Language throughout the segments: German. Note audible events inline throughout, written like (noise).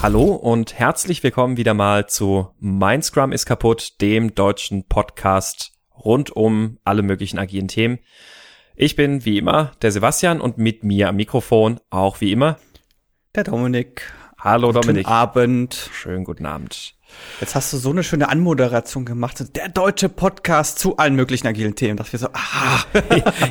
Hallo und herzlich willkommen wieder mal zu Mein Scrum ist kaputt, dem deutschen Podcast rund um alle möglichen agilen Themen. Ich bin wie immer der Sebastian und mit mir am Mikrofon auch wie immer der Dominik. Hallo Dominik. Guten Abend. Schönen guten Abend. Jetzt hast du so eine schöne Anmoderation gemacht. Der deutsche Podcast zu allen möglichen agilen Themen. Dass wir so, ah.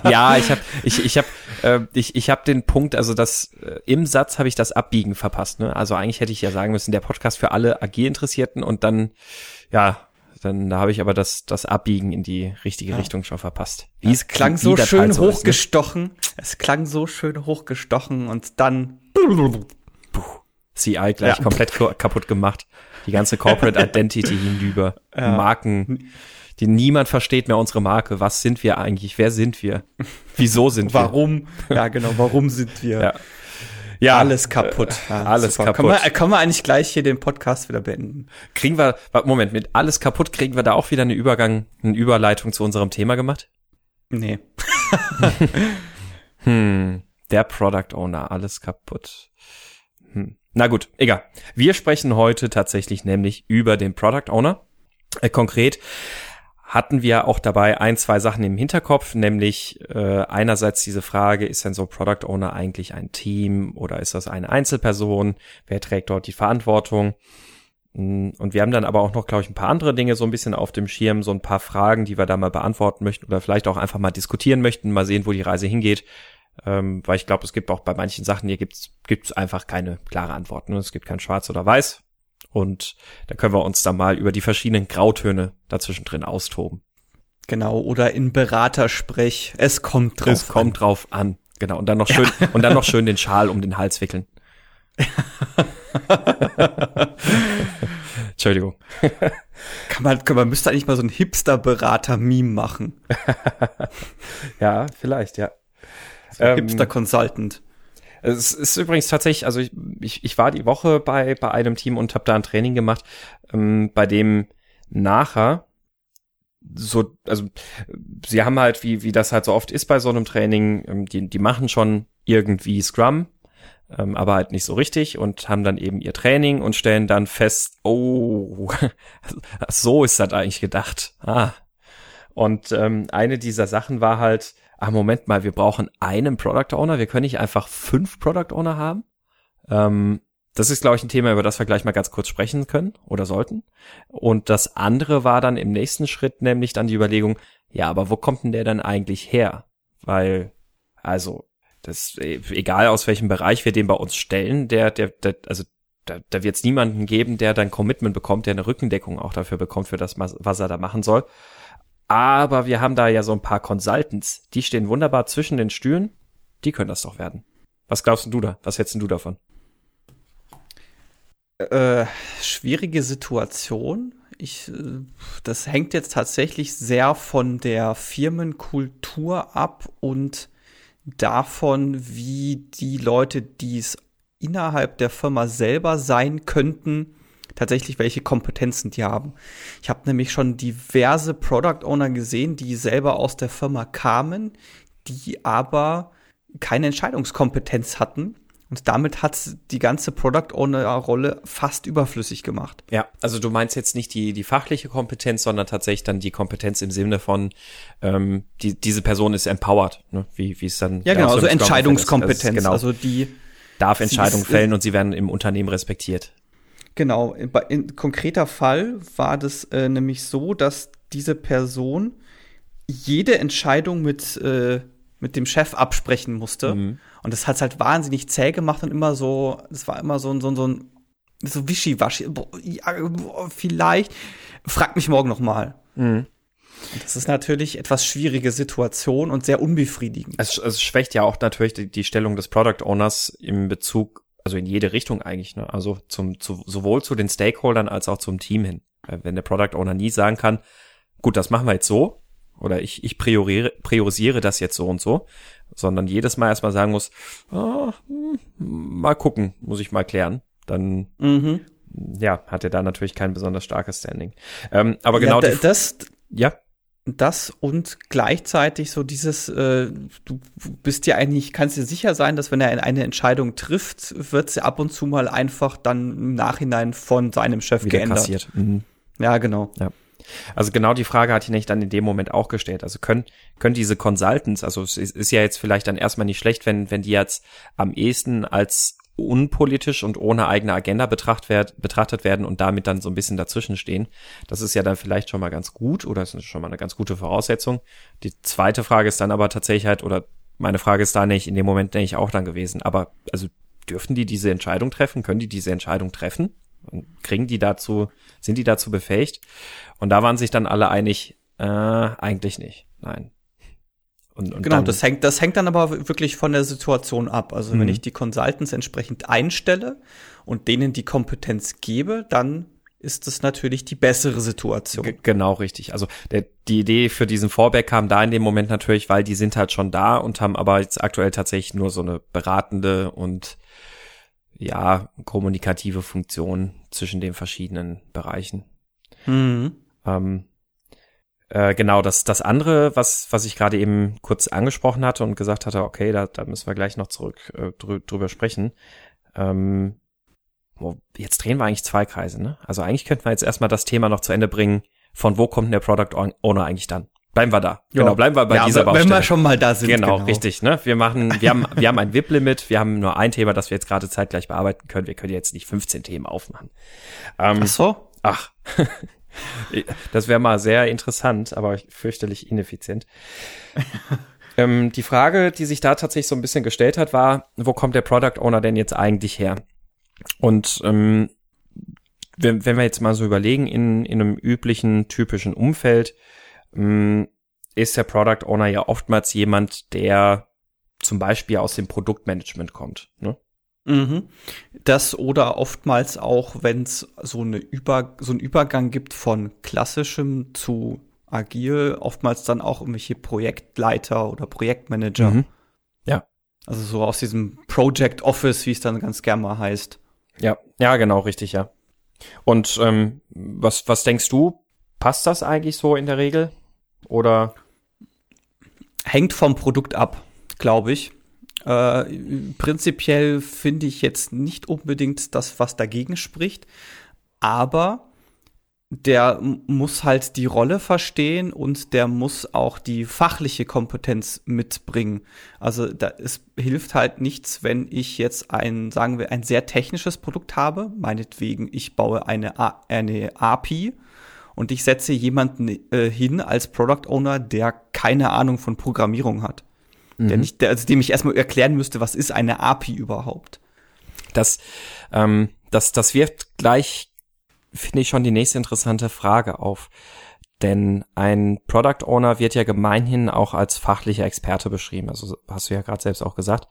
(laughs) ja, ich habe ich, ich hab, äh, ich, ich hab den Punkt, also das äh, im Satz habe ich das Abbiegen verpasst. Ne? Also eigentlich hätte ich ja sagen müssen, der Podcast für alle AG-Interessierten und dann, ja, dann da habe ich aber das, das Abbiegen in die richtige ja. Richtung schon verpasst. Wie es klang so schön so hochgestochen. Ist, ne? Es klang so schön hochgestochen und dann CI gleich ja. komplett kaputt gemacht die ganze Corporate Identity (laughs) hinüber. Ja. Marken, die niemand versteht mehr unsere Marke. Was sind wir eigentlich? Wer sind wir? Wieso sind wir? Warum? Ja, genau. Warum sind wir? Ja. Ja, alles kaputt. Äh, ja, alles super. kaputt. Können wir, können wir eigentlich gleich hier den Podcast wieder beenden? Kriegen wir, Moment, mit alles kaputt kriegen wir da auch wieder eine Übergang, eine Überleitung zu unserem Thema gemacht? Nee. (laughs) hm, der Product Owner, alles kaputt. Hm. Na gut, egal. Wir sprechen heute tatsächlich nämlich über den Product Owner. Äh, konkret hatten wir auch dabei ein, zwei Sachen im Hinterkopf, nämlich äh, einerseits diese Frage, ist denn so Product Owner eigentlich ein Team oder ist das eine Einzelperson? Wer trägt dort die Verantwortung? Mm, und wir haben dann aber auch noch, glaube ich, ein paar andere Dinge so ein bisschen auf dem Schirm, so ein paar Fragen, die wir da mal beantworten möchten oder vielleicht auch einfach mal diskutieren möchten, mal sehen, wo die Reise hingeht ähm, weil ich glaube, es gibt auch bei manchen Sachen hier gibt's gibt's einfach keine klare Antwort. Ne? Es gibt kein Schwarz oder Weiß und da können wir uns dann mal über die verschiedenen Grautöne dazwischen drin austoben. Genau oder in Beratersprech. Es kommt drauf. Es kommt drauf an. Genau und dann noch schön ja. und dann noch schön den Schal um den Hals wickeln. (laughs) Entschuldigung. kann man, kann man müsste eigentlich mal so ein Hipster-Berater-Meme machen. (laughs) ja, vielleicht, ja. So ähm, Hipster Consultant. Es ist übrigens tatsächlich, also ich, ich, ich war die Woche bei, bei einem Team und habe da ein Training gemacht, ähm, bei dem nachher so, also sie haben halt, wie, wie das halt so oft ist bei so einem Training, ähm, die, die machen schon irgendwie Scrum, ähm, aber halt nicht so richtig und haben dann eben ihr Training und stellen dann fest, oh, (laughs) so ist das eigentlich gedacht. Ah. Und ähm, eine dieser Sachen war halt, ach Moment mal, wir brauchen einen Product Owner, wir können nicht einfach fünf Product Owner haben. Ähm, das ist, glaube ich, ein Thema, über das wir gleich mal ganz kurz sprechen können oder sollten. Und das andere war dann im nächsten Schritt nämlich dann die Überlegung, ja, aber wo kommt denn der dann eigentlich her? Weil, also, das, egal aus welchem Bereich wir den bei uns stellen, der, der, der also, da, da wird es niemanden geben, der dann Commitment bekommt, der eine Rückendeckung auch dafür bekommt, für das, was er da machen soll. Aber wir haben da ja so ein paar Consultants, die stehen wunderbar zwischen den Stühlen. Die können das doch werden. Was glaubst du da? Was hältst du davon? Äh, schwierige Situation. Ich, äh, das hängt jetzt tatsächlich sehr von der Firmenkultur ab und davon, wie die Leute, die es innerhalb der Firma selber sein könnten, tatsächlich welche Kompetenzen die haben. Ich habe nämlich schon diverse Product Owner gesehen, die selber aus der Firma kamen, die aber keine Entscheidungskompetenz hatten. Und damit hat die ganze Product Owner-Rolle fast überflüssig gemacht. Ja, also du meinst jetzt nicht die, die fachliche Kompetenz, sondern tatsächlich dann die Kompetenz im Sinne von, ähm, die, diese Person ist empowered, ne? wie, wie es dann. Ja, genau, also Entscheidungskompetenz. Also, genau, also die darf Entscheidungen fällen und sie werden im Unternehmen respektiert. Genau, in, in konkreter Fall war das äh, nämlich so, dass diese Person jede Entscheidung mit, äh, mit dem Chef absprechen musste. Mhm. Und das hat halt wahnsinnig zäh gemacht und immer so, das war immer so, ein so, so ein so wischiwaschi. Ja, vielleicht. Frag mich morgen noch mal. Mhm. Das ist natürlich etwas schwierige Situation und sehr unbefriedigend. Es, es schwächt ja auch natürlich die, die Stellung des Product Owners im Bezug also in jede Richtung eigentlich, ne? Also zum, zu, sowohl zu den Stakeholdern als auch zum Team hin. Wenn der Product Owner nie sagen kann, gut, das machen wir jetzt so, oder ich, ich priorisiere, priorisiere das jetzt so und so, sondern jedes Mal erstmal sagen muss, oh, mal gucken, muss ich mal klären, dann mhm. ja, hat er da natürlich kein besonders starkes Standing. Ähm, aber genau ja, das, ja. Das und gleichzeitig so dieses, äh, du bist dir eigentlich, kannst dir sicher sein, dass wenn er eine Entscheidung trifft, wird sie ab und zu mal einfach dann im Nachhinein von seinem Chef Wieder geändert. kassiert. Mhm. Ja, genau. Ja. Also genau die Frage hatte ich dann in dem Moment auch gestellt. Also können, können diese Consultants, also es ist, ist ja jetzt vielleicht dann erstmal nicht schlecht, wenn, wenn die jetzt am ehesten als unpolitisch und ohne eigene Agenda betracht werd, betrachtet werden und damit dann so ein bisschen dazwischen stehen. Das ist ja dann vielleicht schon mal ganz gut oder ist schon mal eine ganz gute Voraussetzung. Die zweite Frage ist dann aber tatsächlich halt, oder meine Frage ist da nicht in dem Moment denke ich auch dann gewesen, aber also dürfen die diese Entscheidung treffen? Können die diese Entscheidung treffen? Und kriegen die dazu, sind die dazu befähigt? Und da waren sich dann alle einig, äh, eigentlich nicht. Nein. Und, und genau, das hängt, das hängt dann aber wirklich von der Situation ab. Also mhm. wenn ich die Consultants entsprechend einstelle und denen die Kompetenz gebe, dann ist das natürlich die bessere Situation. G genau, richtig. Also der, die Idee für diesen Fallback kam da in dem Moment natürlich, weil die sind halt schon da und haben aber jetzt aktuell tatsächlich nur so eine beratende und ja, kommunikative Funktion zwischen den verschiedenen Bereichen. Mhm. Ähm, äh, genau, das, das andere, was, was ich gerade eben kurz angesprochen hatte und gesagt hatte, okay, da, da müssen wir gleich noch zurück äh, drü drüber sprechen. Ähm, wo, jetzt drehen wir eigentlich zwei Kreise, ne? Also eigentlich könnten wir jetzt erstmal das Thema noch zu Ende bringen, von wo kommt denn der Product Owner eigentlich dann? Bleiben wir da. Ja. Genau, bleiben wir bei ja, dieser Baustelle. Wenn wir schon mal da sind. Genau, genau. richtig, ne? Wir machen, wir haben, wir haben ein VIP-Limit, wir haben nur ein Thema, das wir jetzt gerade zeitgleich bearbeiten können. Wir können jetzt nicht 15 Themen aufmachen. Ähm, ach so? Ach. (laughs) (laughs) Das wäre mal sehr interessant, aber fürchterlich ineffizient. (laughs) ähm, die Frage, die sich da tatsächlich so ein bisschen gestellt hat, war, wo kommt der Product Owner denn jetzt eigentlich her? Und ähm, wenn, wenn wir jetzt mal so überlegen, in, in einem üblichen, typischen Umfeld, ähm, ist der Product Owner ja oftmals jemand, der zum Beispiel aus dem Produktmanagement kommt. Ne? Mhm. Das oder oftmals auch, wenn es so eine Über so einen Übergang gibt von klassischem zu agil, oftmals dann auch irgendwelche Projektleiter oder Projektmanager. Mhm. Ja. Also so aus diesem Project Office, wie es dann ganz gern mal heißt. Ja, ja, genau, richtig, ja. Und ähm, was, was denkst du? Passt das eigentlich so in der Regel? Oder? Hängt vom Produkt ab, glaube ich. Äh, prinzipiell finde ich jetzt nicht unbedingt das, was dagegen spricht, aber der muss halt die Rolle verstehen und der muss auch die fachliche Kompetenz mitbringen. Also da, es hilft halt nichts, wenn ich jetzt ein, sagen wir, ein sehr technisches Produkt habe, meinetwegen, ich baue eine, eine API und ich setze jemanden äh, hin als Product Owner, der keine Ahnung von Programmierung hat mhm. der nicht, der, also dem ich erstmal erklären müsste, was ist eine API überhaupt. Das, ähm, das, das wirft gleich, finde ich, schon die nächste interessante Frage auf. Denn ein Product Owner wird ja gemeinhin auch als fachlicher Experte beschrieben. Also hast du ja gerade selbst auch gesagt.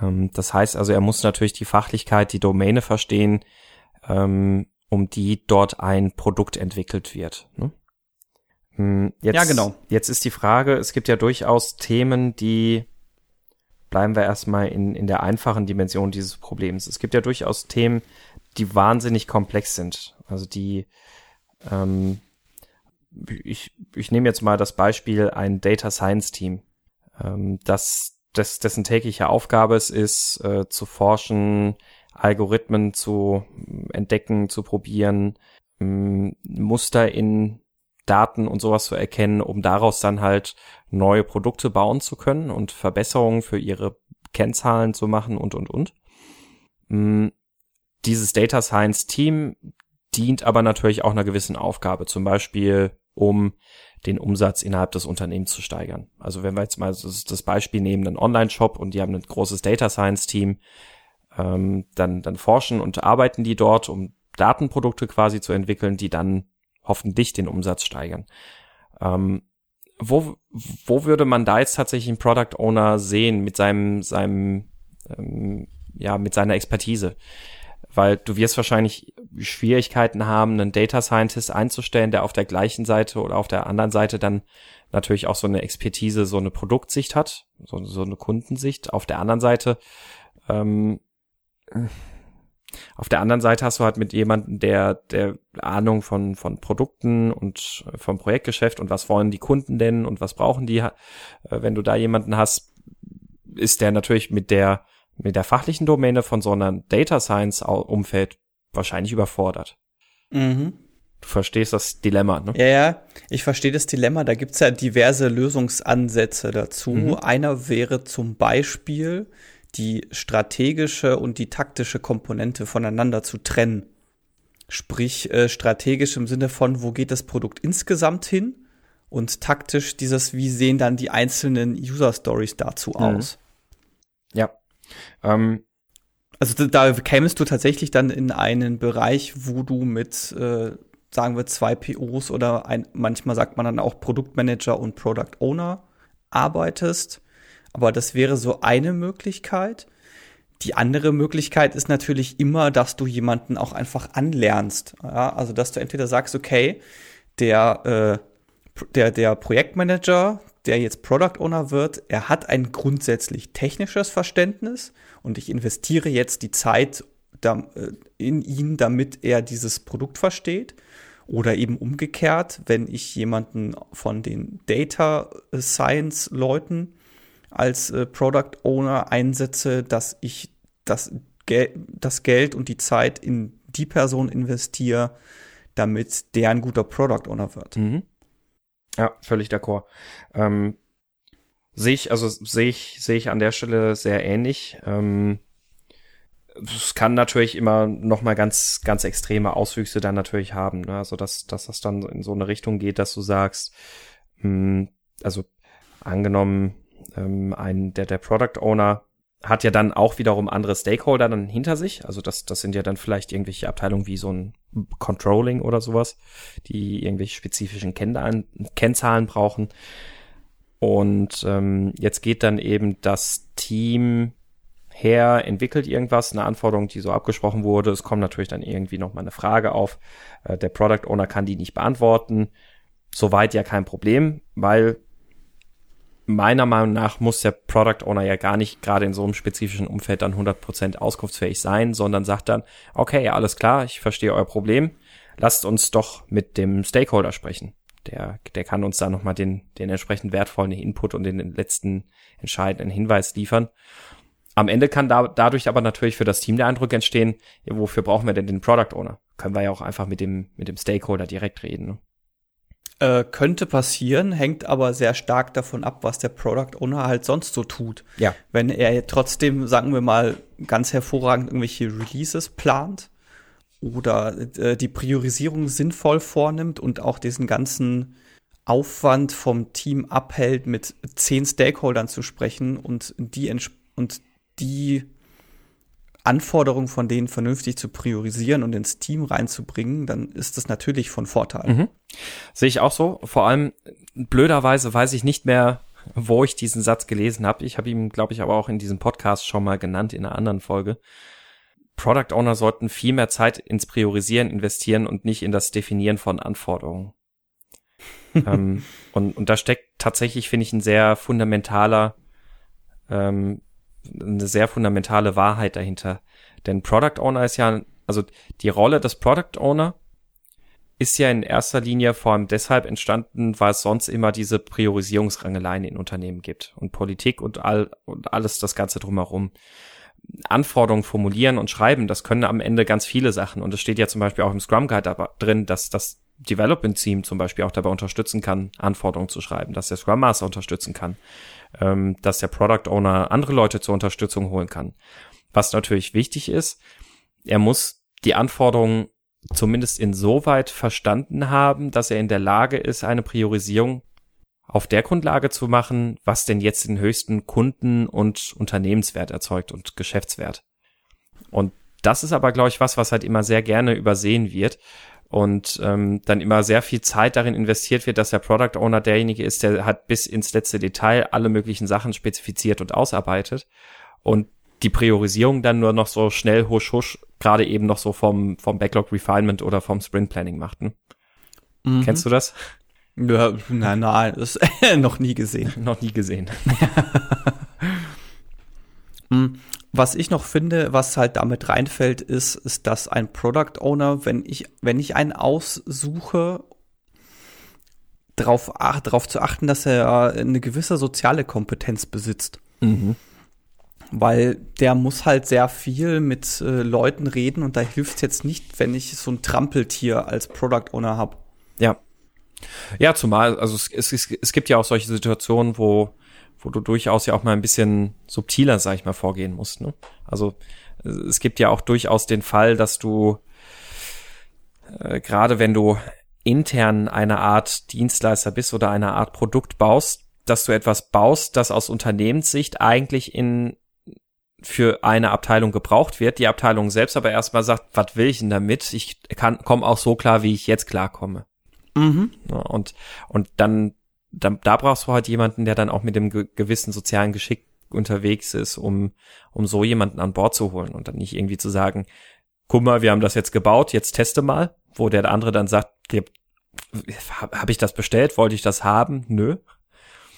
Ähm, das heißt also, er muss natürlich die Fachlichkeit, die Domäne verstehen, ähm, um die dort ein Produkt entwickelt wird. Ne? Hm, jetzt, ja, genau. Jetzt ist die Frage, es gibt ja durchaus Themen, die bleiben wir erstmal in, in der einfachen Dimension dieses Problems. Es gibt ja durchaus Themen, die wahnsinnig komplex sind. Also die, ähm, ich, ich nehme jetzt mal das Beispiel ein Data Science Team, ähm, das, das, dessen tägliche Aufgabe es ist, äh, zu forschen, Algorithmen zu entdecken, zu probieren, ähm, Muster in Daten und sowas zu erkennen, um daraus dann halt neue Produkte bauen zu können und Verbesserungen für ihre Kennzahlen zu machen und, und, und. Mm, dieses Data Science Team dient aber natürlich auch einer gewissen Aufgabe, zum Beispiel um den Umsatz innerhalb des Unternehmens zu steigern. Also wenn wir jetzt mal das Beispiel nehmen, einen Online-Shop und die haben ein großes Data Science-Team, ähm, dann, dann forschen und arbeiten die dort, um Datenprodukte quasi zu entwickeln, die dann hoffentlich den Umsatz steigern. Ähm, wo, wo würde man da jetzt tatsächlich einen Product Owner sehen mit seinem, seinem, ähm, ja, mit seiner Expertise? Weil du wirst wahrscheinlich Schwierigkeiten haben, einen Data Scientist einzustellen, der auf der gleichen Seite oder auf der anderen Seite dann natürlich auch so eine Expertise, so eine Produktsicht hat, so, so eine Kundensicht. Auf der anderen Seite ähm, Auf der anderen Seite hast du halt mit jemandem, der, der Ahnung von, von Produkten und äh, vom Projektgeschäft und was wollen die Kunden denn und was brauchen die, äh, wenn du da jemanden hast, ist der natürlich mit der, mit der fachlichen Domäne von so einer Data Science Umfeld wahrscheinlich überfordert. Mhm. Du verstehst das Dilemma, ne? Ja, ja, ich verstehe das Dilemma. Da gibt's ja diverse Lösungsansätze dazu. Mhm. Einer wäre zum Beispiel, die strategische und die taktische Komponente voneinander zu trennen. Sprich, äh, strategisch im Sinne von, wo geht das Produkt insgesamt hin? Und taktisch dieses, wie sehen dann die einzelnen User Stories dazu mhm. aus? Ja. Ähm, also da kämest du tatsächlich dann in einen Bereich, wo du mit, äh, sagen wir, zwei POs oder ein, manchmal sagt man dann auch Produktmanager und Product Owner arbeitest. Aber das wäre so eine Möglichkeit. Die andere Möglichkeit ist natürlich immer, dass du jemanden auch einfach anlernst. Ja, also dass du entweder sagst, okay, der, äh, der, der Projektmanager, der jetzt Product Owner wird, er hat ein grundsätzlich technisches Verständnis und ich investiere jetzt die Zeit äh, in ihn, damit er dieses Produkt versteht. Oder eben umgekehrt, wenn ich jemanden von den Data Science Leuten als äh, Product Owner einsetze, dass ich das, Gel das Geld und die Zeit in die Person investiere, damit der ein guter Product Owner wird. Mhm. Ja, völlig d'accord. Ähm, sehe ich, also sehe ich, sehe ich an der Stelle sehr ähnlich. Ähm, es kann natürlich immer noch mal ganz, ganz extreme Auswüchse dann natürlich haben. Ne? Also dass, dass das dann in so eine Richtung geht, dass du sagst, mh, hm, also angenommen, ähm, ein der der Product Owner hat ja dann auch wiederum andere Stakeholder dann hinter sich. Also das, das sind ja dann vielleicht irgendwelche Abteilungen wie so ein Controlling oder sowas, die irgendwelche spezifischen Kennzahlen, Kennzahlen brauchen. Und ähm, jetzt geht dann eben das Team her, entwickelt irgendwas, eine Anforderung, die so abgesprochen wurde. Es kommt natürlich dann irgendwie noch mal eine Frage auf. Äh, der Product Owner kann die nicht beantworten. Soweit ja kein Problem, weil meiner Meinung nach muss der Product Owner ja gar nicht gerade in so einem spezifischen Umfeld dann 100% auskunftsfähig sein, sondern sagt dann, okay, alles klar, ich verstehe euer Problem, lasst uns doch mit dem Stakeholder sprechen. Der, der kann uns da nochmal den, den entsprechend wertvollen Input und den letzten entscheidenden Hinweis liefern. Am Ende kann da, dadurch aber natürlich für das Team der Eindruck entstehen, wofür brauchen wir denn den Product Owner? Können wir ja auch einfach mit dem, mit dem Stakeholder direkt reden. Ne? Äh, könnte passieren, hängt aber sehr stark davon ab, was der Product Owner halt sonst so tut. Ja. Wenn er trotzdem, sagen wir mal, ganz hervorragend irgendwelche Releases plant oder äh, die Priorisierung sinnvoll vornimmt und auch diesen ganzen Aufwand vom Team abhält, mit zehn Stakeholdern zu sprechen und die und die Anforderungen von denen vernünftig zu priorisieren und ins Team reinzubringen, dann ist das natürlich von Vorteil. Mhm. Sehe ich auch so. Vor allem blöderweise weiß ich nicht mehr, wo ich diesen Satz gelesen habe. Ich habe ihn, glaube ich, aber auch in diesem Podcast schon mal genannt in einer anderen Folge. Product Owner sollten viel mehr Zeit ins Priorisieren investieren und nicht in das Definieren von Anforderungen. (laughs) ähm, und, und da steckt tatsächlich, finde ich, ein sehr fundamentaler ähm, eine sehr fundamentale Wahrheit dahinter. Denn Product Owner ist ja, also die Rolle des Product Owner ist ja in erster Linie vor allem deshalb entstanden, weil es sonst immer diese Priorisierungsrangeleien in Unternehmen gibt und Politik und all und alles das Ganze drumherum. Anforderungen formulieren und schreiben, das können am Ende ganz viele Sachen. Und es steht ja zum Beispiel auch im Scrum Guide drin, dass das Development Team zum Beispiel auch dabei unterstützen kann, Anforderungen zu schreiben, dass der Scrum Master unterstützen kann, ähm, dass der Product Owner andere Leute zur Unterstützung holen kann. Was natürlich wichtig ist, er muss die Anforderungen zumindest insoweit verstanden haben, dass er in der Lage ist, eine Priorisierung auf der Grundlage zu machen, was denn jetzt den höchsten Kunden- und Unternehmenswert erzeugt und Geschäftswert. Und das ist aber, glaube ich, was, was halt immer sehr gerne übersehen wird und ähm, dann immer sehr viel Zeit darin investiert wird, dass der Product Owner derjenige ist, der hat bis ins letzte Detail alle möglichen Sachen spezifiziert und ausarbeitet und die Priorisierung dann nur noch so schnell husch husch gerade eben noch so vom vom Backlog Refinement oder vom Sprint Planning macht. Ne? Mhm. Kennst du das? Ja, nein, nein, das ist (laughs) noch nie gesehen. noch nie gesehen. (laughs) Was ich noch finde, was halt damit reinfällt, ist, ist, dass ein Product Owner, wenn ich, wenn ich einen aussuche, darauf, ach, darauf zu achten, dass er eine gewisse soziale Kompetenz besitzt. Mhm. Weil der muss halt sehr viel mit äh, Leuten reden und da hilft es jetzt nicht, wenn ich so ein Trampeltier als Product Owner habe. Ja. Ja, zumal, also es, es, es gibt ja auch solche Situationen, wo wo du durchaus ja auch mal ein bisschen subtiler, sag ich mal, vorgehen musst. Ne? Also es gibt ja auch durchaus den Fall, dass du äh, gerade wenn du intern eine Art Dienstleister bist oder eine Art Produkt baust, dass du etwas baust, das aus Unternehmenssicht eigentlich in für eine Abteilung gebraucht wird, die Abteilung selbst aber erstmal sagt, was will ich denn damit? Ich kann komme auch so klar, wie ich jetzt klarkomme. Mhm. Ja, und und dann da, da brauchst du halt jemanden, der dann auch mit dem ge gewissen sozialen Geschick unterwegs ist, um, um so jemanden an Bord zu holen und dann nicht irgendwie zu sagen, guck mal, wir haben das jetzt gebaut, jetzt teste mal, wo der andere dann sagt, habe ich das bestellt, wollte ich das haben? Nö.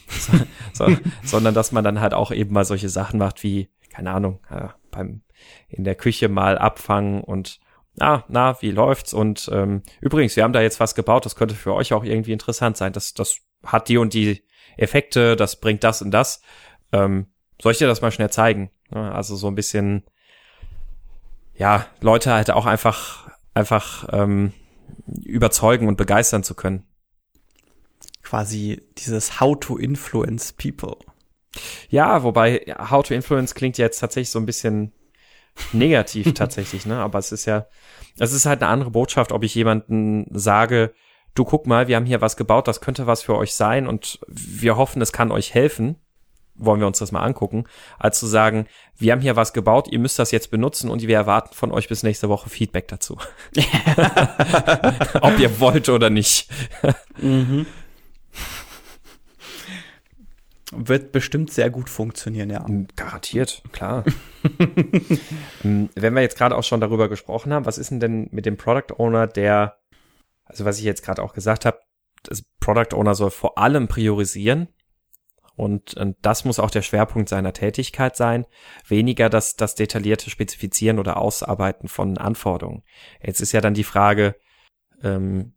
So, (laughs) so, sondern dass man dann halt auch eben mal solche Sachen macht wie, keine Ahnung, äh, beim in der Küche mal abfangen und ah, na, wie läuft's? Und ähm, übrigens, wir haben da jetzt was gebaut, das könnte für euch auch irgendwie interessant sein. Das, das hat die und die Effekte, das bringt das und das. Ähm, soll ich dir das mal schnell zeigen? Also so ein bisschen, ja, Leute halt auch einfach, einfach ähm, überzeugen und begeistern zu können. Quasi dieses How to influence people. Ja, wobei How to influence klingt jetzt tatsächlich so ein bisschen negativ (laughs) tatsächlich, ne? Aber es ist ja, es ist halt eine andere Botschaft, ob ich jemanden sage, du guck mal, wir haben hier was gebaut, das könnte was für euch sein und wir hoffen, es kann euch helfen. Wollen wir uns das mal angucken, als zu sagen, wir haben hier was gebaut, ihr müsst das jetzt benutzen und wir erwarten von euch bis nächste Woche Feedback dazu. (laughs) Ob ihr wollt oder nicht. mhm. Wird bestimmt sehr gut funktionieren, ja. Garantiert, klar. (laughs) Ähm, wenn wir jetzt gerade auch schon darüber gesprochen haben, was ist denn denn mit dem Product Owner, der also was ich jetzt gerade auch gesagt habe, das Product Owner soll vor allem priorisieren. Und, und das muss auch der Schwerpunkt seiner Tätigkeit sein, weniger das, das detaillierte Spezifizieren oder Ausarbeiten von Anforderungen. Jetzt ist ja dann die Frage, ähm,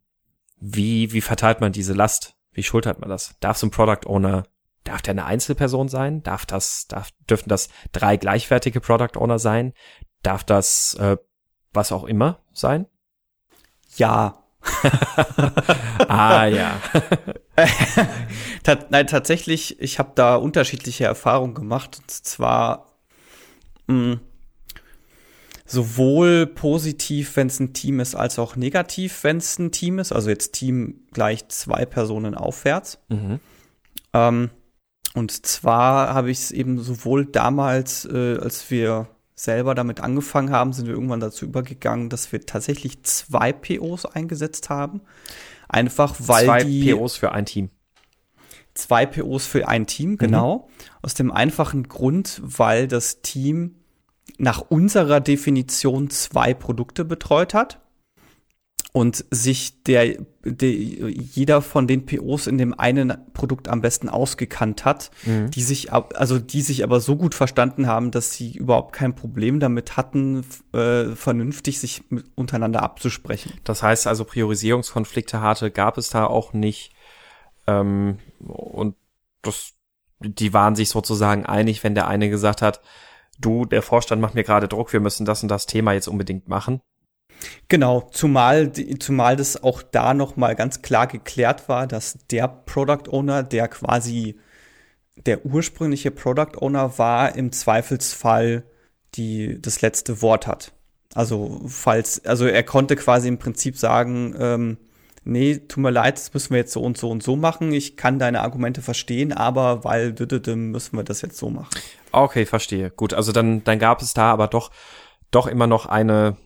wie, wie verteilt man diese Last? Wie schultert man das? Darf so ein Product Owner, darf der eine Einzelperson sein? Darf das, darf, dürfen das drei gleichwertige Product Owner sein? Darf das äh, was auch immer sein? Ja, (laughs) ah ja. (laughs) Nein, tatsächlich, ich habe da unterschiedliche Erfahrungen gemacht. Und zwar mh, mm, sowohl positiv, wenn es ein Team ist, als auch negativ, wenn es ein Team ist. Also jetzt Team gleich zwei Personen aufwärts. Mhm. Ähm, und zwar habe ich es eben sowohl damals, äh, als wir selber damit angefangen haben, sind wir irgendwann dazu übergegangen, dass wir tatsächlich zwei POs eingesetzt haben. Einfach weil zwei die POs für ein Team. Zwei POs für ein Team, mhm. genau. Mhm. Aus dem einfachen Grund, weil das Team nach unserer Definition zwei Produkte betreut hat und sich der, der jeder von den POs in dem einen Produkt am besten ausgekannt hat, mhm. die sich also die sich aber so gut verstanden haben, dass sie überhaupt kein Problem damit hatten, äh, vernünftig sich untereinander abzusprechen. Das heißt also Priorisierungskonflikte harte gab es da auch nicht ähm, und das die waren sich sozusagen einig, wenn der eine gesagt hat, du, der Vorstand macht mir gerade Druck, wir müssen das und das Thema jetzt unbedingt machen. Genau, zumal, zumal das auch da noch mal ganz klar geklärt war, dass der Product Owner, der quasi der ursprüngliche Product Owner war, im Zweifelsfall die das letzte Wort hat. Also falls, also er konnte quasi im Prinzip sagen, ähm, nee, tut mir leid, das müssen wir jetzt so und so und so machen. Ich kann deine Argumente verstehen, aber weil müssen wir das jetzt so machen. Okay, verstehe. Gut, also dann, dann gab es da aber doch, doch immer noch eine,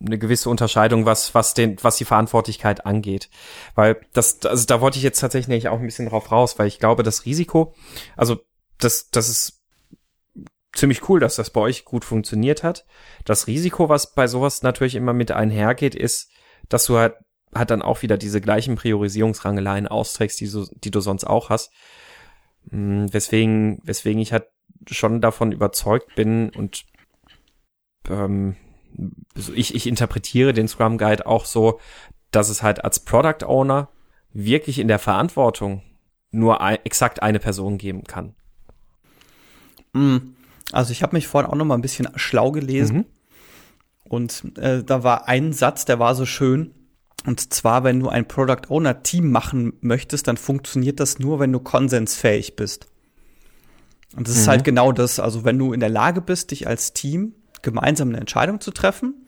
eine gewisse Unterscheidung, was, was den, was die Verantwortlichkeit angeht. Weil das, also da wollte ich jetzt tatsächlich auch ein bisschen drauf raus, weil ich glaube, das Risiko, also das, das ist ziemlich cool, dass das bei euch gut funktioniert hat. Das Risiko, was bei sowas natürlich immer mit einhergeht, ist, dass du halt, halt dann auch wieder diese gleichen Priorisierungsrangeleien austrägst, die du, die du sonst auch hast. Hm, weswegen, weswegen ich halt schon davon überzeugt bin und ähm, ich, ich interpretiere den Scrum Guide auch so, dass es halt als Product Owner wirklich in der Verantwortung nur ein, exakt eine Person geben kann. Mm, also ich habe mich vorhin auch noch mal ein bisschen schlau gelesen mhm. und äh, da war ein Satz, der war so schön. Und zwar, wenn du ein Product Owner Team machen möchtest, dann funktioniert das nur, wenn du konsensfähig bist. Und das mhm. ist halt genau das. Also wenn du in der Lage bist, dich als Team gemeinsam eine Entscheidung zu treffen,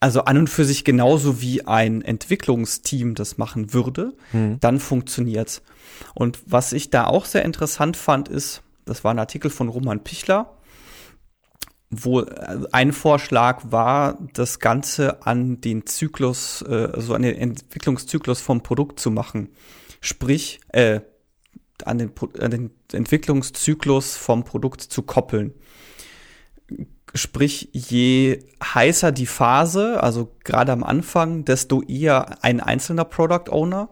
also an und für sich genauso wie ein Entwicklungsteam das machen würde, mhm. dann funktioniert's. Und was ich da auch sehr interessant fand, ist, das war ein Artikel von Roman Pichler, wo äh, ein Vorschlag war, das Ganze an den Zyklus, äh, also an den Entwicklungszyklus vom Produkt zu machen. Sprich, äh, an den, an den Entwicklungszyklus vom Produkt zu koppeln. Sprich, je heißer die Phase, also gerade am Anfang, desto eher ein einzelner Product Owner.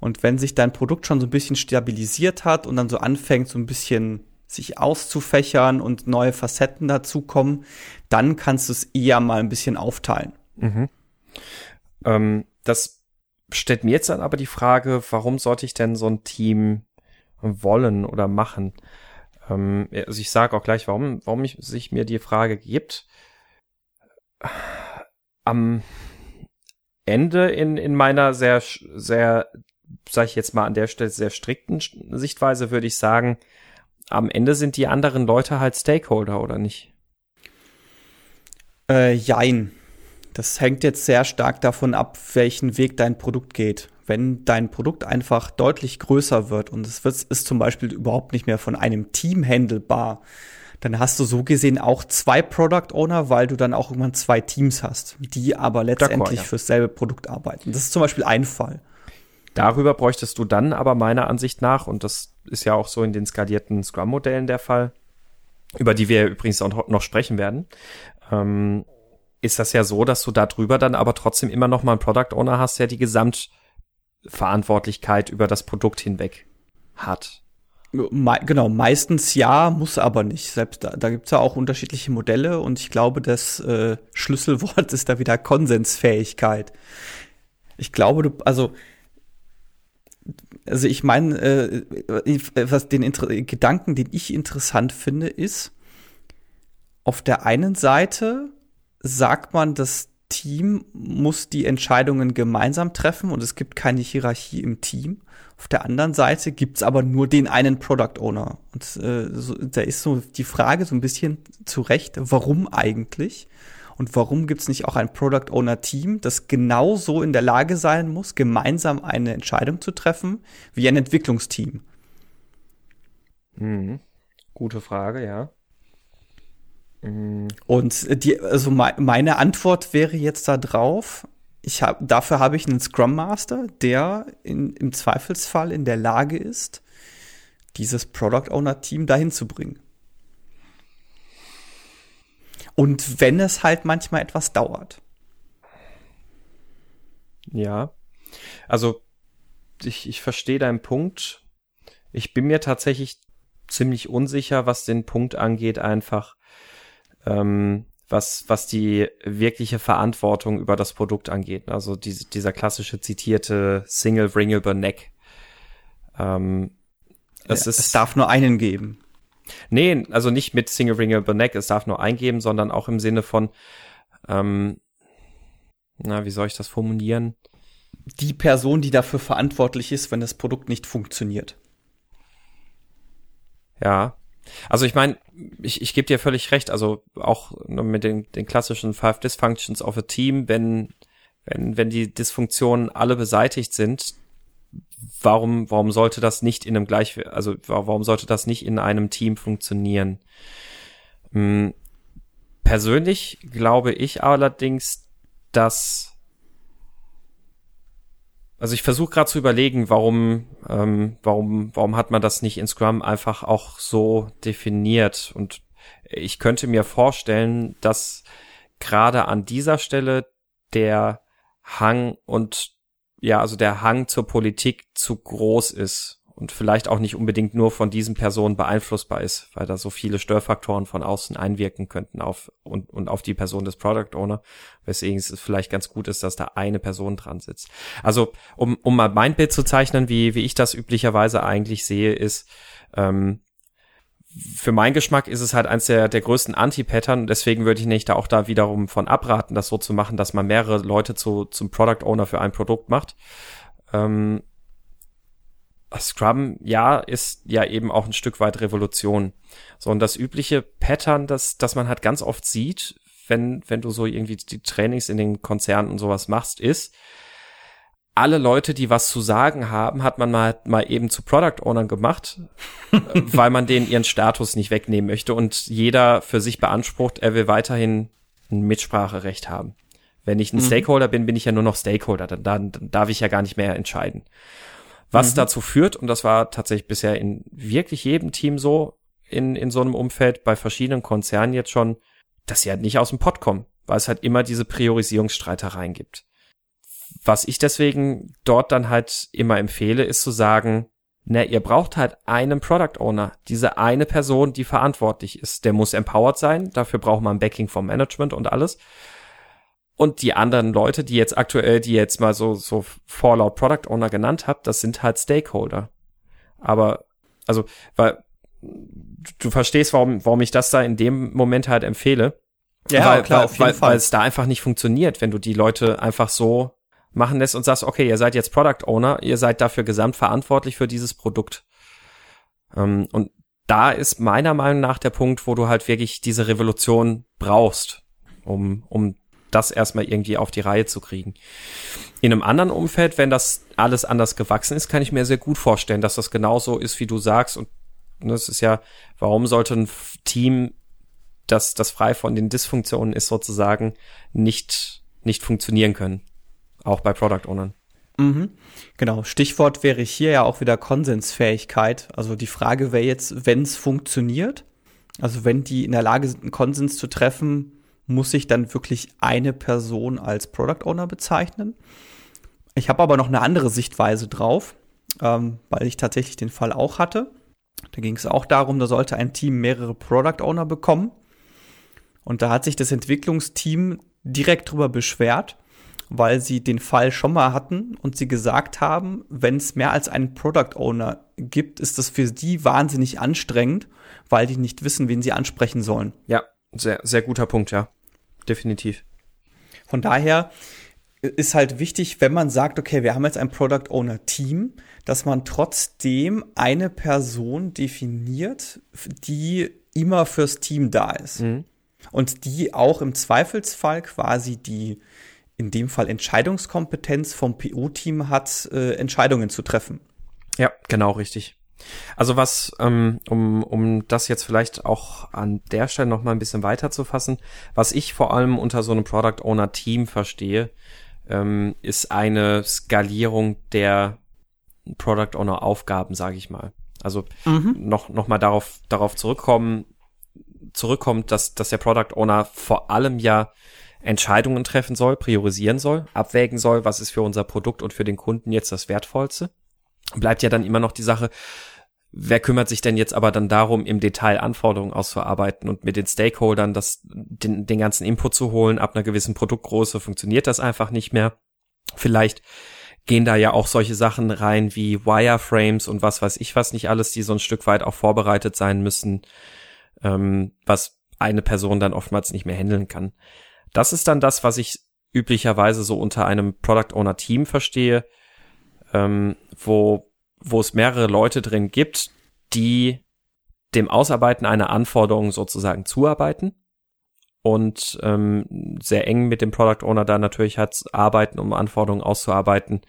Und wenn sich dein Produkt schon so ein bisschen stabilisiert hat und dann so anfängt, so ein bisschen sich auszufächern und neue Facetten dazukommen, dann kannst du es eher mal ein bisschen aufteilen. Mhm. Ähm, das stellt mir jetzt dann aber die Frage, warum sollte ich denn so ein Team wollen oder machen? Ähm, also ich sage auch gleich, warum, warum ich, sich mir die Frage gibt. Am Ende in, in meiner sehr, sehr, sag ich jetzt mal an der Stelle, sehr strikten Sichtweise würde ich sagen, am Ende sind die anderen Leute halt Stakeholder, oder nicht? Äh, jein. Das hängt jetzt sehr stark davon ab, welchen Weg dein Produkt geht. Wenn dein Produkt einfach deutlich größer wird und es wird, ist zum Beispiel überhaupt nicht mehr von einem Team handelbar, dann hast du so gesehen auch zwei Product Owner, weil du dann auch irgendwann zwei Teams hast, die aber letztendlich ja. fürs selbe Produkt arbeiten. Das ist zum Beispiel ein Fall. Darüber bräuchtest du dann aber meiner Ansicht nach, und das ist ja auch so in den skalierten Scrum-Modellen der Fall, über die wir übrigens auch noch sprechen werden, ähm, ist das ja so, dass du darüber dann aber trotzdem immer noch mal einen Product Owner hast, der die Gesamtverantwortlichkeit über das Produkt hinweg hat. Genau, meistens ja, muss aber nicht. Selbst da, da gibt es ja auch unterschiedliche Modelle und ich glaube, das äh, Schlüsselwort (laughs) ist da wieder Konsensfähigkeit. Ich glaube, du, also also ich meine, äh, was den Inter Gedanken, den ich interessant finde, ist, auf der einen Seite sagt man, das Team muss die Entscheidungen gemeinsam treffen und es gibt keine Hierarchie im Team. Auf der anderen Seite gibt's aber nur den einen Product Owner. Und äh, so, da ist so die Frage so ein bisschen zu Recht, warum eigentlich? Und warum gibt es nicht auch ein Product Owner Team, das genauso in der Lage sein muss, gemeinsam eine Entscheidung zu treffen, wie ein Entwicklungsteam? Mhm. Gute Frage, ja. Mhm. Und die, also meine Antwort wäre jetzt da drauf, ich hab, dafür habe ich einen Scrum Master, der in, im Zweifelsfall in der Lage ist, dieses Product Owner Team dahin zu bringen. Und wenn es halt manchmal etwas dauert. Ja. Also, ich, ich verstehe deinen Punkt. Ich bin mir tatsächlich ziemlich unsicher, was den Punkt angeht, einfach, ähm, was, was die wirkliche Verantwortung über das Produkt angeht. Also diese, dieser klassische zitierte Single Ringable Neck. Ähm, es, ja, ist, es darf nur einen geben. Nee, also nicht mit Single Ringable Neck, es darf nur eingeben, sondern auch im Sinne von, ähm, na, wie soll ich das formulieren? Die Person, die dafür verantwortlich ist, wenn das Produkt nicht funktioniert. Ja. Also ich meine, ich, ich gebe dir völlig recht, also auch mit den, den klassischen Five Dysfunctions of a Team, wenn, wenn, wenn die Dysfunktionen alle beseitigt sind, warum, warum sollte das nicht in einem gleich, also warum sollte das nicht in einem Team funktionieren? Hm, persönlich glaube ich allerdings, dass also ich versuche gerade zu überlegen, warum, ähm, warum, warum hat man das nicht in Scrum einfach auch so definiert? Und ich könnte mir vorstellen, dass gerade an dieser Stelle der Hang und ja, also der Hang zur Politik zu groß ist und vielleicht auch nicht unbedingt nur von diesen Personen beeinflussbar ist, weil da so viele Störfaktoren von außen einwirken könnten auf und, und auf die Person des Product Owner, weswegen es vielleicht ganz gut ist, dass da eine Person dran sitzt. Also um, um mal mein Bild zu zeichnen, wie, wie ich das üblicherweise eigentlich sehe, ist, ähm, für meinen Geschmack ist es halt eins der, der größten Anti-Pattern. Deswegen würde ich nicht da auch da wiederum von abraten, das so zu machen, dass man mehrere Leute zu, zum Product Owner für ein Produkt macht. Ähm, Scrum, ja, ist ja eben auch ein Stück weit Revolution. So, und das übliche Pattern, das, das man halt ganz oft sieht, wenn, wenn du so irgendwie die Trainings in den Konzernen und sowas machst, ist, alle Leute, die was zu sagen haben, hat man mal, mal eben zu Product Ownern gemacht, (laughs) weil man denen ihren Status nicht wegnehmen möchte und jeder für sich beansprucht, er will weiterhin ein Mitspracherecht haben. Wenn ich ein mhm. Stakeholder bin, bin ich ja nur noch Stakeholder, dann, dann, dann darf ich ja gar nicht mehr entscheiden. Was mhm. dazu führt, und das war tatsächlich bisher in wirklich jedem Team so, in, in so einem Umfeld, bei verschiedenen Konzernen jetzt schon, dass sie halt nicht aus dem Pott kommen, weil es halt immer diese Priorisierungsstreitereien gibt. Was ich deswegen dort dann halt immer empfehle, ist zu sagen, na, ihr braucht halt einen Product Owner, diese eine Person, die verantwortlich ist. Der muss empowered sein, dafür braucht man Backing vom Management und alles. Und die anderen Leute, die jetzt aktuell, die jetzt mal so, so Fallout Product Owner genannt habt, das sind halt Stakeholder. Aber, also, weil, du verstehst, warum, warum ich das da in dem Moment halt empfehle. Ja, weil, klar, weil, auf jeden weil, Fall. weil es da einfach nicht funktioniert, wenn du die Leute einfach so machen lässt und sagst, okay, ihr seid jetzt Product Owner, ihr seid dafür gesamt verantwortlich für dieses Produkt. Ähm, und da ist meiner Meinung nach der Punkt, wo du halt wirklich diese Revolution brauchst, um, um das erstmal irgendwie auf die Reihe zu kriegen. In einem anderen Umfeld, wenn das alles anders gewachsen ist, kann ich mir sehr gut vorstellen, dass das genauso ist, wie du sagst. Und das ist ja, warum sollte ein Team, das, das frei von den Dysfunktionen ist, sozusagen, nicht, nicht funktionieren können? Auch bei Product Ownern. Mhm. Genau. Stichwort wäre hier ja auch wieder Konsensfähigkeit. Also die Frage wäre jetzt, wenn es funktioniert, also wenn die in der Lage sind, einen Konsens zu treffen, muss ich dann wirklich eine Person als Product Owner bezeichnen. Ich habe aber noch eine andere Sichtweise drauf, ähm, weil ich tatsächlich den Fall auch hatte. Da ging es auch darum, da sollte ein Team mehrere Product Owner bekommen. Und da hat sich das Entwicklungsteam direkt drüber beschwert, weil sie den Fall schon mal hatten und sie gesagt haben, wenn es mehr als einen Product Owner gibt, ist das für die wahnsinnig anstrengend, weil die nicht wissen, wen sie ansprechen sollen. Ja, sehr, sehr guter Punkt, ja. Definitiv. Von daher ist halt wichtig, wenn man sagt, okay, wir haben jetzt ein Product Owner Team, dass man trotzdem eine Person definiert, die immer fürs Team da ist. Mhm. Und die auch im Zweifelsfall quasi die, in dem Fall Entscheidungskompetenz vom PO-Team hat, äh, Entscheidungen zu treffen. Ja, genau richtig. Also was, ähm, um, um das jetzt vielleicht auch an der Stelle noch mal ein bisschen weiter zu fassen, was ich vor allem unter so einem Product Owner Team verstehe, ähm, ist eine Skalierung der Product Owner Aufgaben, sage ich mal. Also mhm. noch, noch mal darauf, darauf zurückkommen, zurückkommt, dass, dass der Product Owner vor allem ja Entscheidungen treffen soll, priorisieren soll, abwägen soll, was ist für unser Produkt und für den Kunden jetzt das Wertvollste bleibt ja dann immer noch die Sache, wer kümmert sich denn jetzt aber dann darum, im Detail Anforderungen auszuarbeiten und mit den Stakeholdern das, den, den ganzen Input zu holen, ab einer gewissen Produktgröße funktioniert das einfach nicht mehr. Vielleicht gehen da ja auch solche Sachen rein wie Wireframes und was weiß ich was nicht alles, die so ein Stück weit auch vorbereitet sein müssen, ähm, was eine Person dann oftmals nicht mehr handeln kann. Das ist dann das, was ich üblicherweise so unter einem Product Owner Team verstehe, ähm, wo, wo es mehrere Leute drin gibt, die dem Ausarbeiten einer Anforderung sozusagen zuarbeiten und ähm, sehr eng mit dem Product Owner da natürlich hat arbeiten, um Anforderungen auszuarbeiten.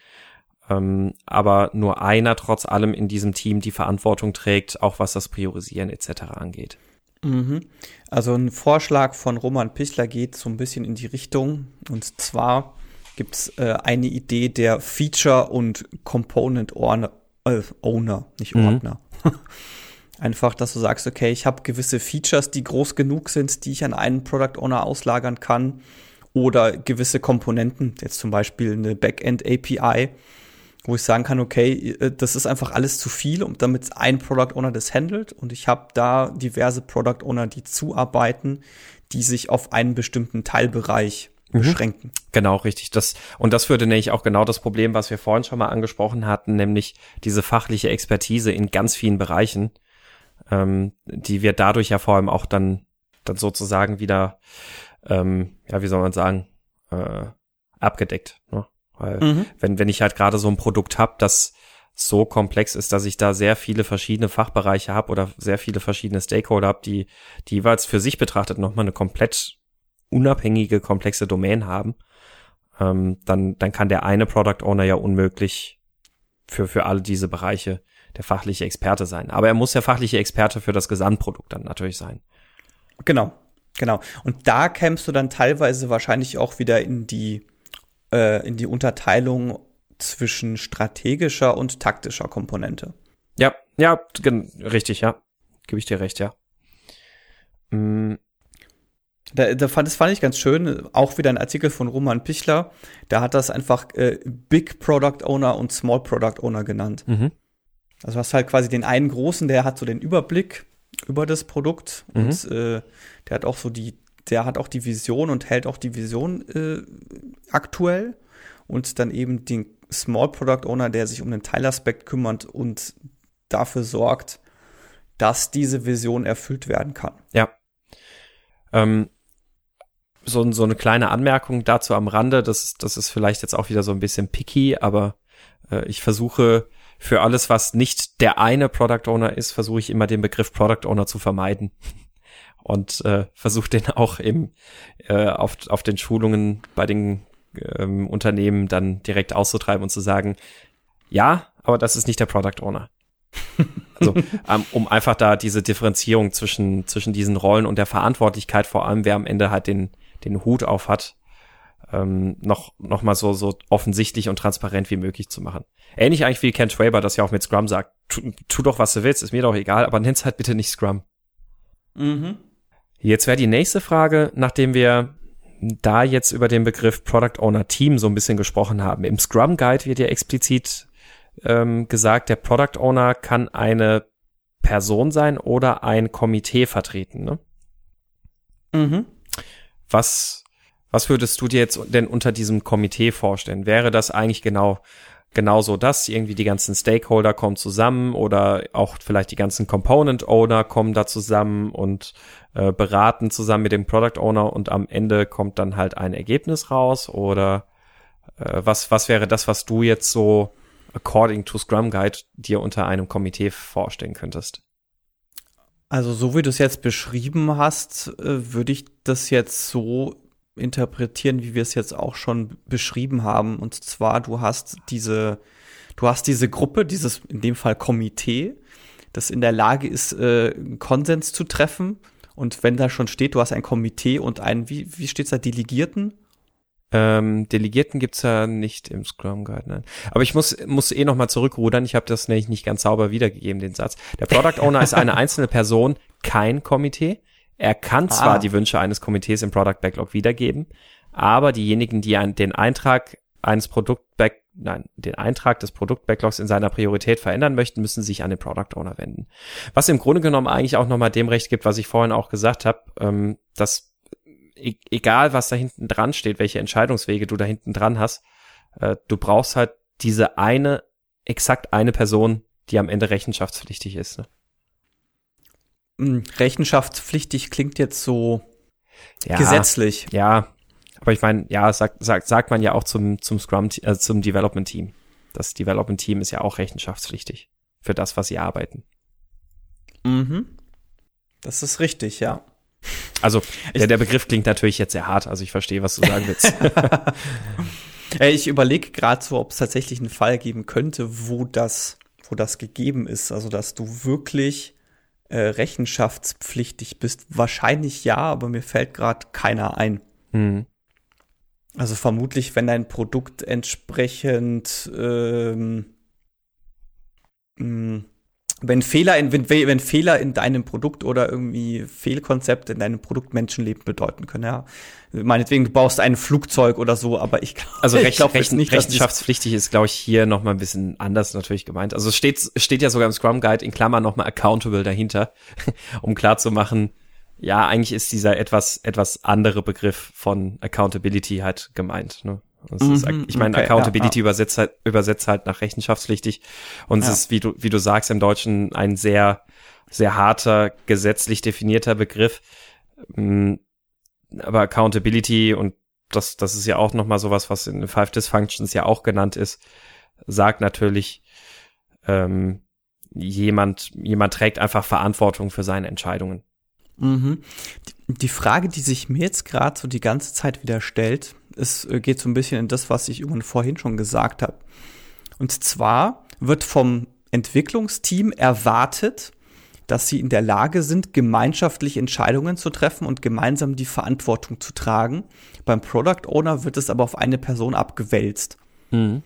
Ähm, aber nur einer trotz allem in diesem Team die Verantwortung trägt, auch was das Priorisieren etc. angeht. Mhm. Also ein Vorschlag von Roman Pichler geht so ein bisschen in die Richtung. Und zwar gibt es äh, eine Idee der Feature und Component Owner, äh, Owner nicht mhm. Ordner. (laughs) Einfach, dass du sagst, okay, ich habe gewisse Features, die groß genug sind, die ich an einen Product Owner auslagern kann. Oder gewisse Komponenten, jetzt zum Beispiel eine Backend API, wo ich sagen kann, okay, äh, das ist einfach alles zu viel, und damit ein Product Owner das handelt und ich habe da diverse Product Owner, die zuarbeiten, die sich auf einen bestimmten Teilbereich mhm. Beschränken. Genau, richtig. Das, und das würde nämlich auch genau das Problem, was wir vorhin schon mal angesprochen hatten, nämlich diese fachliche Expertise in ganz vielen Bereichen, ähm, die wir dadurch ja vor allem auch dann, dann sozusagen wieder, ähm, ja, wie soll man sagen, äh, abgedeckt. Ne? Weil mhm. wenn, wenn ich halt gerade so ein Produkt habe, das so komplex ist, dass ich da sehr viele verschiedene Fachbereiche habe oder sehr viele verschiedene Stakeholder habe, die, die jeweils für sich betrachtet nochmal eine komplett unabhängige, komplexe Domain haben, ähm, dann, dann kann der eine Product Owner ja unmöglich für, für alle diese Bereiche der fachliche Experte sein. Aber er muss der fachliche Experte für das Gesamtprodukt dann natürlich sein. Genau, genau. Und da kämst du dann teilweise wahrscheinlich auch wieder in die äh, in die Unterteilung zwischen strategischer und taktischer Komponente. Ja, ja, richtig, ja. Gebe ich dir recht, ja. Da, da fand, das fand ich ganz schön, auch wieder ein Artikel von Roman Pichler, da hat das einfach äh, Big Product Owner und Small Product Owner genannt. Mhm. Also hast halt quasi den einen großen, der hat so den Überblick über das Produkt mhm. und äh, der hat auch so die der hat auch die Vision und hält auch die Vision äh, aktuell. Und dann eben den Small Product Owner, der sich um den Teilaspekt kümmert und dafür sorgt, dass diese Vision erfüllt werden kann. Ja. Ähm, so, so eine kleine Anmerkung dazu am Rande, das, das ist vielleicht jetzt auch wieder so ein bisschen picky, aber äh, ich versuche für alles, was nicht der eine Product Owner ist, versuche ich immer den Begriff Product Owner zu vermeiden (laughs) und äh, versucht den auch im, äh, auf, auf den Schulungen bei den ähm, Unternehmen dann direkt auszutreiben und zu sagen, ja, aber das ist nicht der Product Owner. (laughs) also ähm, um einfach da diese Differenzierung zwischen zwischen diesen Rollen und der Verantwortlichkeit, vor allem wer am Ende halt den den Hut auf hat, ähm, noch noch mal so so offensichtlich und transparent wie möglich zu machen. Ähnlich eigentlich wie Ken Traber, das ja auch mit Scrum sagt, tu, tu doch was du willst, ist mir doch egal, aber nenn's halt bitte nicht Scrum. Mhm. Jetzt wäre die nächste Frage, nachdem wir da jetzt über den Begriff Product Owner Team so ein bisschen gesprochen haben. Im Scrum Guide wird ja explizit ähm, gesagt, der Product Owner kann eine Person sein oder ein Komitee vertreten. Ne? Mhm. Was, was würdest du dir jetzt denn unter diesem Komitee vorstellen? Wäre das eigentlich genau genauso das, irgendwie die ganzen Stakeholder kommen zusammen oder auch vielleicht die ganzen Component Owner kommen da zusammen und äh, beraten zusammen mit dem Product Owner und am Ende kommt dann halt ein Ergebnis raus oder äh, was, was wäre das, was du jetzt so according to Scrum Guide dir unter einem Komitee vorstellen könntest? Also so wie du es jetzt beschrieben hast, äh, würde ich das jetzt so interpretieren, wie wir es jetzt auch schon beschrieben haben. Und zwar, du hast diese, du hast diese Gruppe, dieses in dem Fall Komitee, das in der Lage ist, äh, Konsens zu treffen. Und wenn da schon steht, du hast ein Komitee und einen, wie, wie steht's da, Delegierten? Ähm, Delegierten gibt's ja nicht im Scrum Guide, nein. Aber ich muss, muss eh nochmal zurückrudern. Ich habe das nämlich nicht ganz sauber wiedergegeben, den Satz. Der Product Owner ist eine (laughs) einzelne Person, kein Komitee. Er kann zwar ah. die Wünsche eines Komitees im Product Backlog wiedergeben, aber diejenigen, die ein, den Eintrag eines Produkt Back, nein, den Eintrag des Produkt Backlogs in seiner Priorität verändern möchten, müssen sich an den Product Owner wenden. Was im Grunde genommen eigentlich auch nochmal dem Recht gibt, was ich vorhin auch gesagt habe, ähm, dass e egal was da hinten dran steht, welche Entscheidungswege du da hinten dran hast, äh, du brauchst halt diese eine, exakt eine Person, die am Ende rechenschaftspflichtig ist. Ne? Hm, rechenschaftspflichtig klingt jetzt so ja, gesetzlich. Ja, aber ich meine, ja, sagt, sagt, sagt man ja auch zum, zum Scrum, äh, zum Development Team. Das Development Team ist ja auch rechenschaftspflichtig für das, was sie arbeiten. Mhm. Das ist richtig, ja. Also, der, der Begriff klingt natürlich jetzt sehr hart, also ich verstehe, was du sagen willst. (laughs) ich überlege gerade so, ob es tatsächlich einen Fall geben könnte, wo das, wo das gegeben ist. Also, dass du wirklich äh, rechenschaftspflichtig bist? Wahrscheinlich ja, aber mir fällt gerade keiner ein. Mhm. Also vermutlich, wenn dein Produkt entsprechend ähm, mh, hm, wenn Fehler in, wenn, wenn Fehler in deinem Produkt oder irgendwie Fehlkonzepte in deinem Produkt Menschenleben bedeuten können, ja. Meinetwegen, du baust ein Flugzeug oder so, aber ich Also (laughs) recht, glaub, recht, nicht, rechenschaftspflichtig ist, glaube ich, hier noch mal ein bisschen anders natürlich gemeint. Also es steht, steht ja sogar im Scrum Guide in Klammern noch mal accountable dahinter, (laughs) um klar zu machen, ja, eigentlich ist dieser etwas, etwas andere Begriff von Accountability halt gemeint, ne? Mhm, ist, ich meine, okay, Accountability ja, ja. übersetzt halt, übersetzt halt nach rechenschaftspflichtig. Und ja. es ist, wie du, wie du sagst, im Deutschen ein sehr, sehr harter, gesetzlich definierter Begriff. Mm, aber Accountability und das, das ist ja auch nochmal sowas, was in Five Dysfunctions ja auch genannt ist, sagt natürlich, ähm, jemand, jemand trägt einfach Verantwortung für seine Entscheidungen. Mhm. Die Frage, die sich mir jetzt gerade so die ganze Zeit wieder stellt, es äh, geht so ein bisschen in das, was ich irgendwann vorhin schon gesagt habe. Und zwar wird vom Entwicklungsteam erwartet, dass sie in der Lage sind, gemeinschaftlich Entscheidungen zu treffen und gemeinsam die Verantwortung zu tragen. Beim Product Owner wird es aber auf eine Person abgewälzt. Mhm.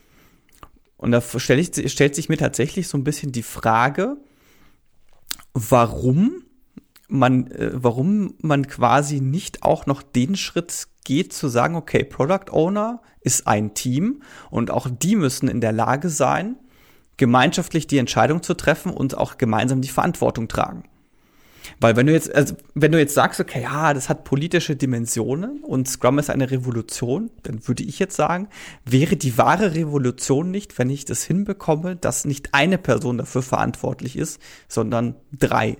Und da stell ich, stellt sich mir tatsächlich so ein bisschen die Frage, warum man, äh, warum man quasi nicht auch noch den Schritt geht zu sagen, okay, Product Owner ist ein Team und auch die müssen in der Lage sein, gemeinschaftlich die Entscheidung zu treffen und auch gemeinsam die Verantwortung tragen. Weil wenn du jetzt, also wenn du jetzt sagst, okay, ja, das hat politische Dimensionen und Scrum ist eine Revolution, dann würde ich jetzt sagen, wäre die wahre Revolution nicht, wenn ich das hinbekomme, dass nicht eine Person dafür verantwortlich ist, sondern drei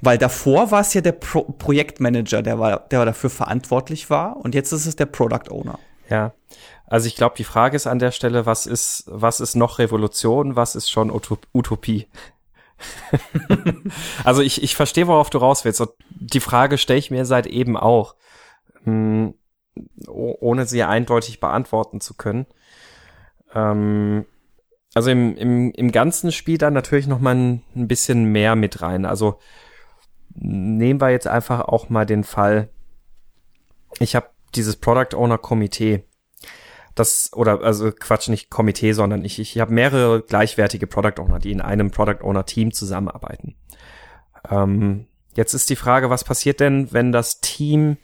weil davor war es ja der Pro Projektmanager, der war, der dafür verantwortlich war und jetzt ist es der Product Owner. Ja. Also ich glaube, die Frage ist an der Stelle, was ist, was ist noch Revolution, was ist schon Utopie? (laughs) also ich, ich verstehe, worauf du raus willst. Und die Frage stelle ich mir seit eben auch, hm, ohne sie eindeutig beantworten zu können. Ähm, also im, im, im ganzen Spiel dann natürlich noch mal ein, ein bisschen mehr mit rein. Also nehmen wir jetzt einfach auch mal den Fall, ich habe dieses Product Owner Komitee. Das, oder also Quatsch, nicht Komitee, sondern ich, ich habe mehrere gleichwertige Product Owner, die in einem Product Owner Team zusammenarbeiten. Ähm, jetzt ist die Frage, was passiert denn, wenn das Team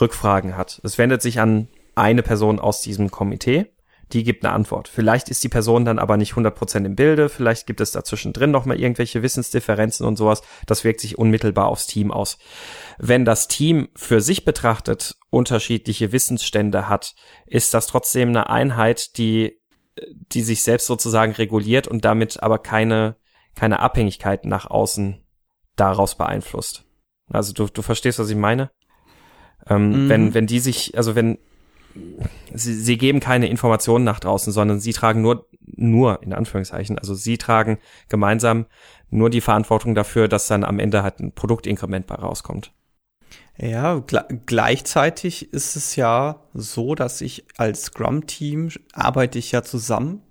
Rückfragen hat? Es wendet sich an eine Person aus diesem Komitee die gibt eine Antwort. Vielleicht ist die Person dann aber nicht 100% im Bilde, vielleicht gibt es dazwischen drin nochmal irgendwelche Wissensdifferenzen und sowas. Das wirkt sich unmittelbar aufs Team aus. Wenn das Team für sich betrachtet unterschiedliche Wissensstände hat, ist das trotzdem eine Einheit, die, die sich selbst sozusagen reguliert und damit aber keine, keine Abhängigkeiten nach außen daraus beeinflusst. Also du, du verstehst, was ich meine? Ähm, mhm. Wenn, wenn die sich, also wenn sie, sie geben keine Informationen nach draußen, sondern sie tragen nur, nur in Anführungszeichen, also sie tragen gemeinsam nur die Verantwortung dafür, dass dann am Ende halt ein Produktinkrement bei rauskommt. Ja, gleichzeitig ist es ja so, dass ich als Scrum-Team arbeite ich ja zusammen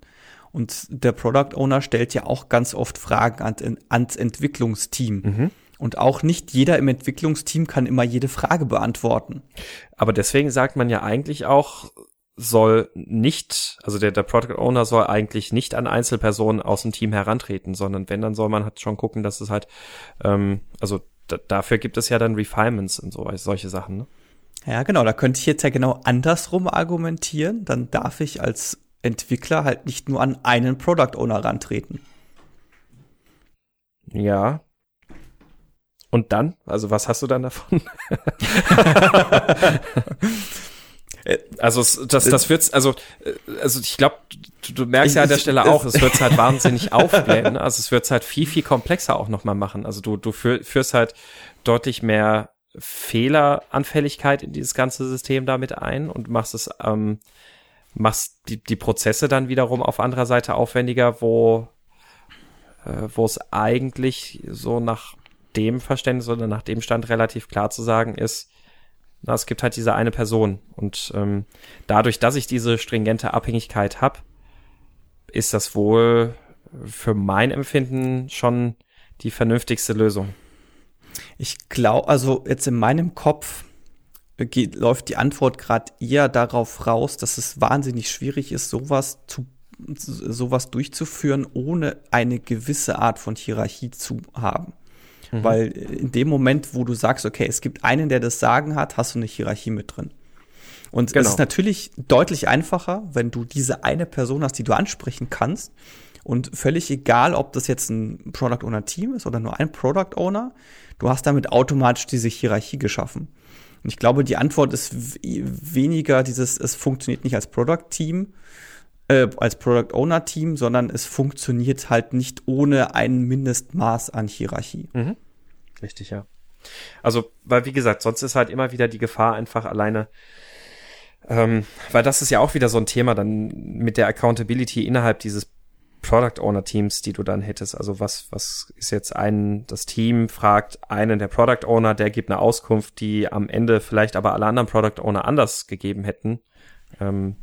und der Product Owner stellt ja auch ganz oft Fragen an, ans Entwicklungsteam. Mhm. Und auch nicht jeder im Entwicklungsteam kann immer jede Frage beantworten. Aber deswegen sagt man ja eigentlich auch, soll nicht, also der, der Product Owner soll eigentlich nicht an Einzelpersonen aus dem Team herantreten, sondern wenn, dann soll man halt schon gucken, dass es halt, ähm, also dafür gibt es ja dann Refinements und so, solche Sachen, ne? Ja, genau, da könnte ich jetzt ja genau andersrum argumentieren. Dann darf ich als Entwickler halt nicht nur an einen Product Owner rantreten. Ja, und dann? Also was hast du dann davon? (laughs) also das, das wird's, also, also ich glaube, du, du, merkst ja an der Stelle auch, es wird's halt (laughs) wahnsinnig aufblähen. Also es wird's halt viel, viel komplexer auch nochmal machen. Also du, du führst halt deutlich mehr Fehleranfälligkeit in dieses ganze System damit ein und machst es, ähm, machst die, die Prozesse dann wiederum auf anderer Seite aufwendiger, wo, äh, wo es eigentlich so nach dem Verständnis oder nach dem Stand relativ klar zu sagen ist, na, es gibt halt diese eine Person. Und ähm, dadurch, dass ich diese stringente Abhängigkeit habe, ist das wohl für mein Empfinden schon die vernünftigste Lösung. Ich glaube, also jetzt in meinem Kopf geht, läuft die Antwort gerade eher darauf raus, dass es wahnsinnig schwierig ist, sowas zu sowas durchzuführen, ohne eine gewisse Art von Hierarchie zu haben. Mhm. Weil in dem Moment, wo du sagst, okay, es gibt einen, der das Sagen hat, hast du eine Hierarchie mit drin. Und genau. es ist natürlich deutlich einfacher, wenn du diese eine Person hast, die du ansprechen kannst. Und völlig egal, ob das jetzt ein Product Owner Team ist oder nur ein Product Owner, du hast damit automatisch diese Hierarchie geschaffen. Und ich glaube, die Antwort ist weniger dieses, es funktioniert nicht als Product Team, äh, als Product Owner Team, sondern es funktioniert halt nicht ohne ein Mindestmaß an Hierarchie. Mhm. Richtig, ja. Also, weil wie gesagt, sonst ist halt immer wieder die Gefahr einfach alleine, ähm, weil das ist ja auch wieder so ein Thema dann mit der Accountability innerhalb dieses Product Owner Teams, die du dann hättest. Also was, was ist jetzt ein, das Team fragt einen der Product Owner, der gibt eine Auskunft, die am Ende vielleicht aber alle anderen Product Owner anders gegeben hätten. Ähm,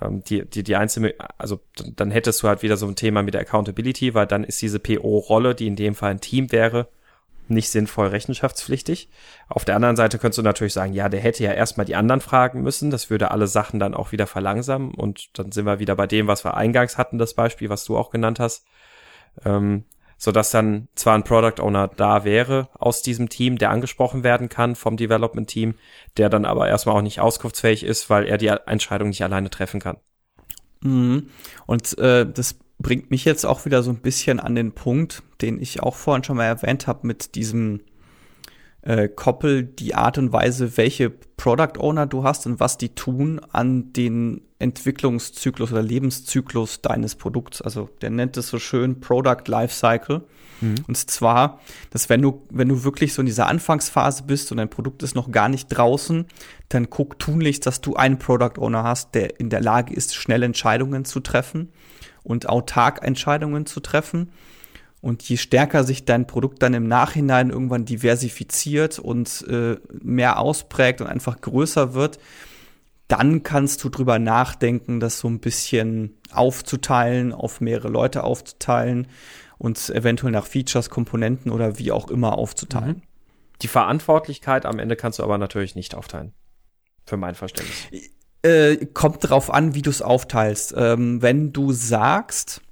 ähm, die, die, die einzelne, also dann hättest du halt wieder so ein Thema mit der Accountability, weil dann ist diese PO-Rolle, die in dem Fall ein Team wäre, nicht sinnvoll rechenschaftspflichtig. Auf der anderen Seite könntest du natürlich sagen, ja, der hätte ja erstmal die anderen fragen müssen. Das würde alle Sachen dann auch wieder verlangsamen. Und dann sind wir wieder bei dem, was wir eingangs hatten, das Beispiel, was du auch genannt hast. Ähm, so dass dann zwar ein Product Owner da wäre aus diesem Team, der angesprochen werden kann vom Development Team, der dann aber erstmal auch nicht auskunftsfähig ist, weil er die Entscheidung nicht alleine treffen kann. Mhm. Und äh, das bringt mich jetzt auch wieder so ein bisschen an den Punkt, den ich auch vorhin schon mal erwähnt habe, mit diesem äh, Koppel die Art und Weise, welche Product Owner du hast und was die tun an den Entwicklungszyklus oder Lebenszyklus deines Produkts. Also der nennt es so schön Product Life Cycle. Mhm. Und zwar, dass wenn du, wenn du wirklich so in dieser Anfangsphase bist und dein Produkt ist noch gar nicht draußen, dann guck tunlichst, dass du einen Product Owner hast, der in der Lage ist, schnell Entscheidungen zu treffen und autark Entscheidungen zu treffen. Und je stärker sich dein Produkt dann im Nachhinein irgendwann diversifiziert und äh, mehr ausprägt und einfach größer wird, dann kannst du drüber nachdenken, das so ein bisschen aufzuteilen, auf mehrere Leute aufzuteilen und eventuell nach Features, Komponenten oder wie auch immer aufzuteilen. Mhm. Die Verantwortlichkeit am Ende kannst du aber natürlich nicht aufteilen. Für mein Verständnis. Äh, kommt drauf an, wie du es aufteilst. Ähm, wenn du sagst,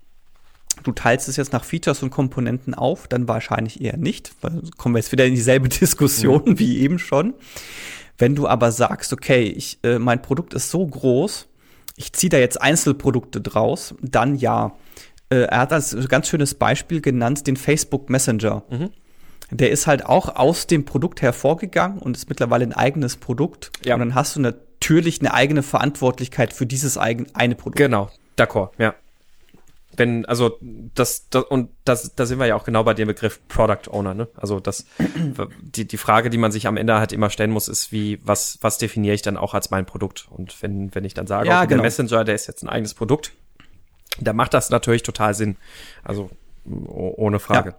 du teilst es jetzt nach Features und Komponenten auf, dann wahrscheinlich eher nicht, weil kommen wir jetzt wieder in dieselbe (laughs) Diskussion mhm. wie eben schon. Wenn du aber sagst, okay, ich, äh, mein Produkt ist so groß, ich ziehe da jetzt Einzelprodukte draus, dann ja. Äh, er hat als ganz schönes Beispiel genannt den Facebook Messenger. Mhm. Der ist halt auch aus dem Produkt hervorgegangen und ist mittlerweile ein eigenes Produkt. Ja. Und dann hast du natürlich eine eigene Verantwortlichkeit für dieses eigen, eine Produkt. Genau, d'accord, ja. Wenn, also das, das und das, da sind wir ja auch genau bei dem Begriff Product Owner, ne? Also das, (clears throat) die, die Frage, die man sich am Ende halt immer stellen muss, ist, wie, was, was definiere ich dann auch als mein Produkt? Und wenn, wenn ich dann sage, ja, okay, genau. der Messenger, der ist jetzt ein eigenes Produkt, da macht das natürlich total Sinn. Also ohne Frage. Ja.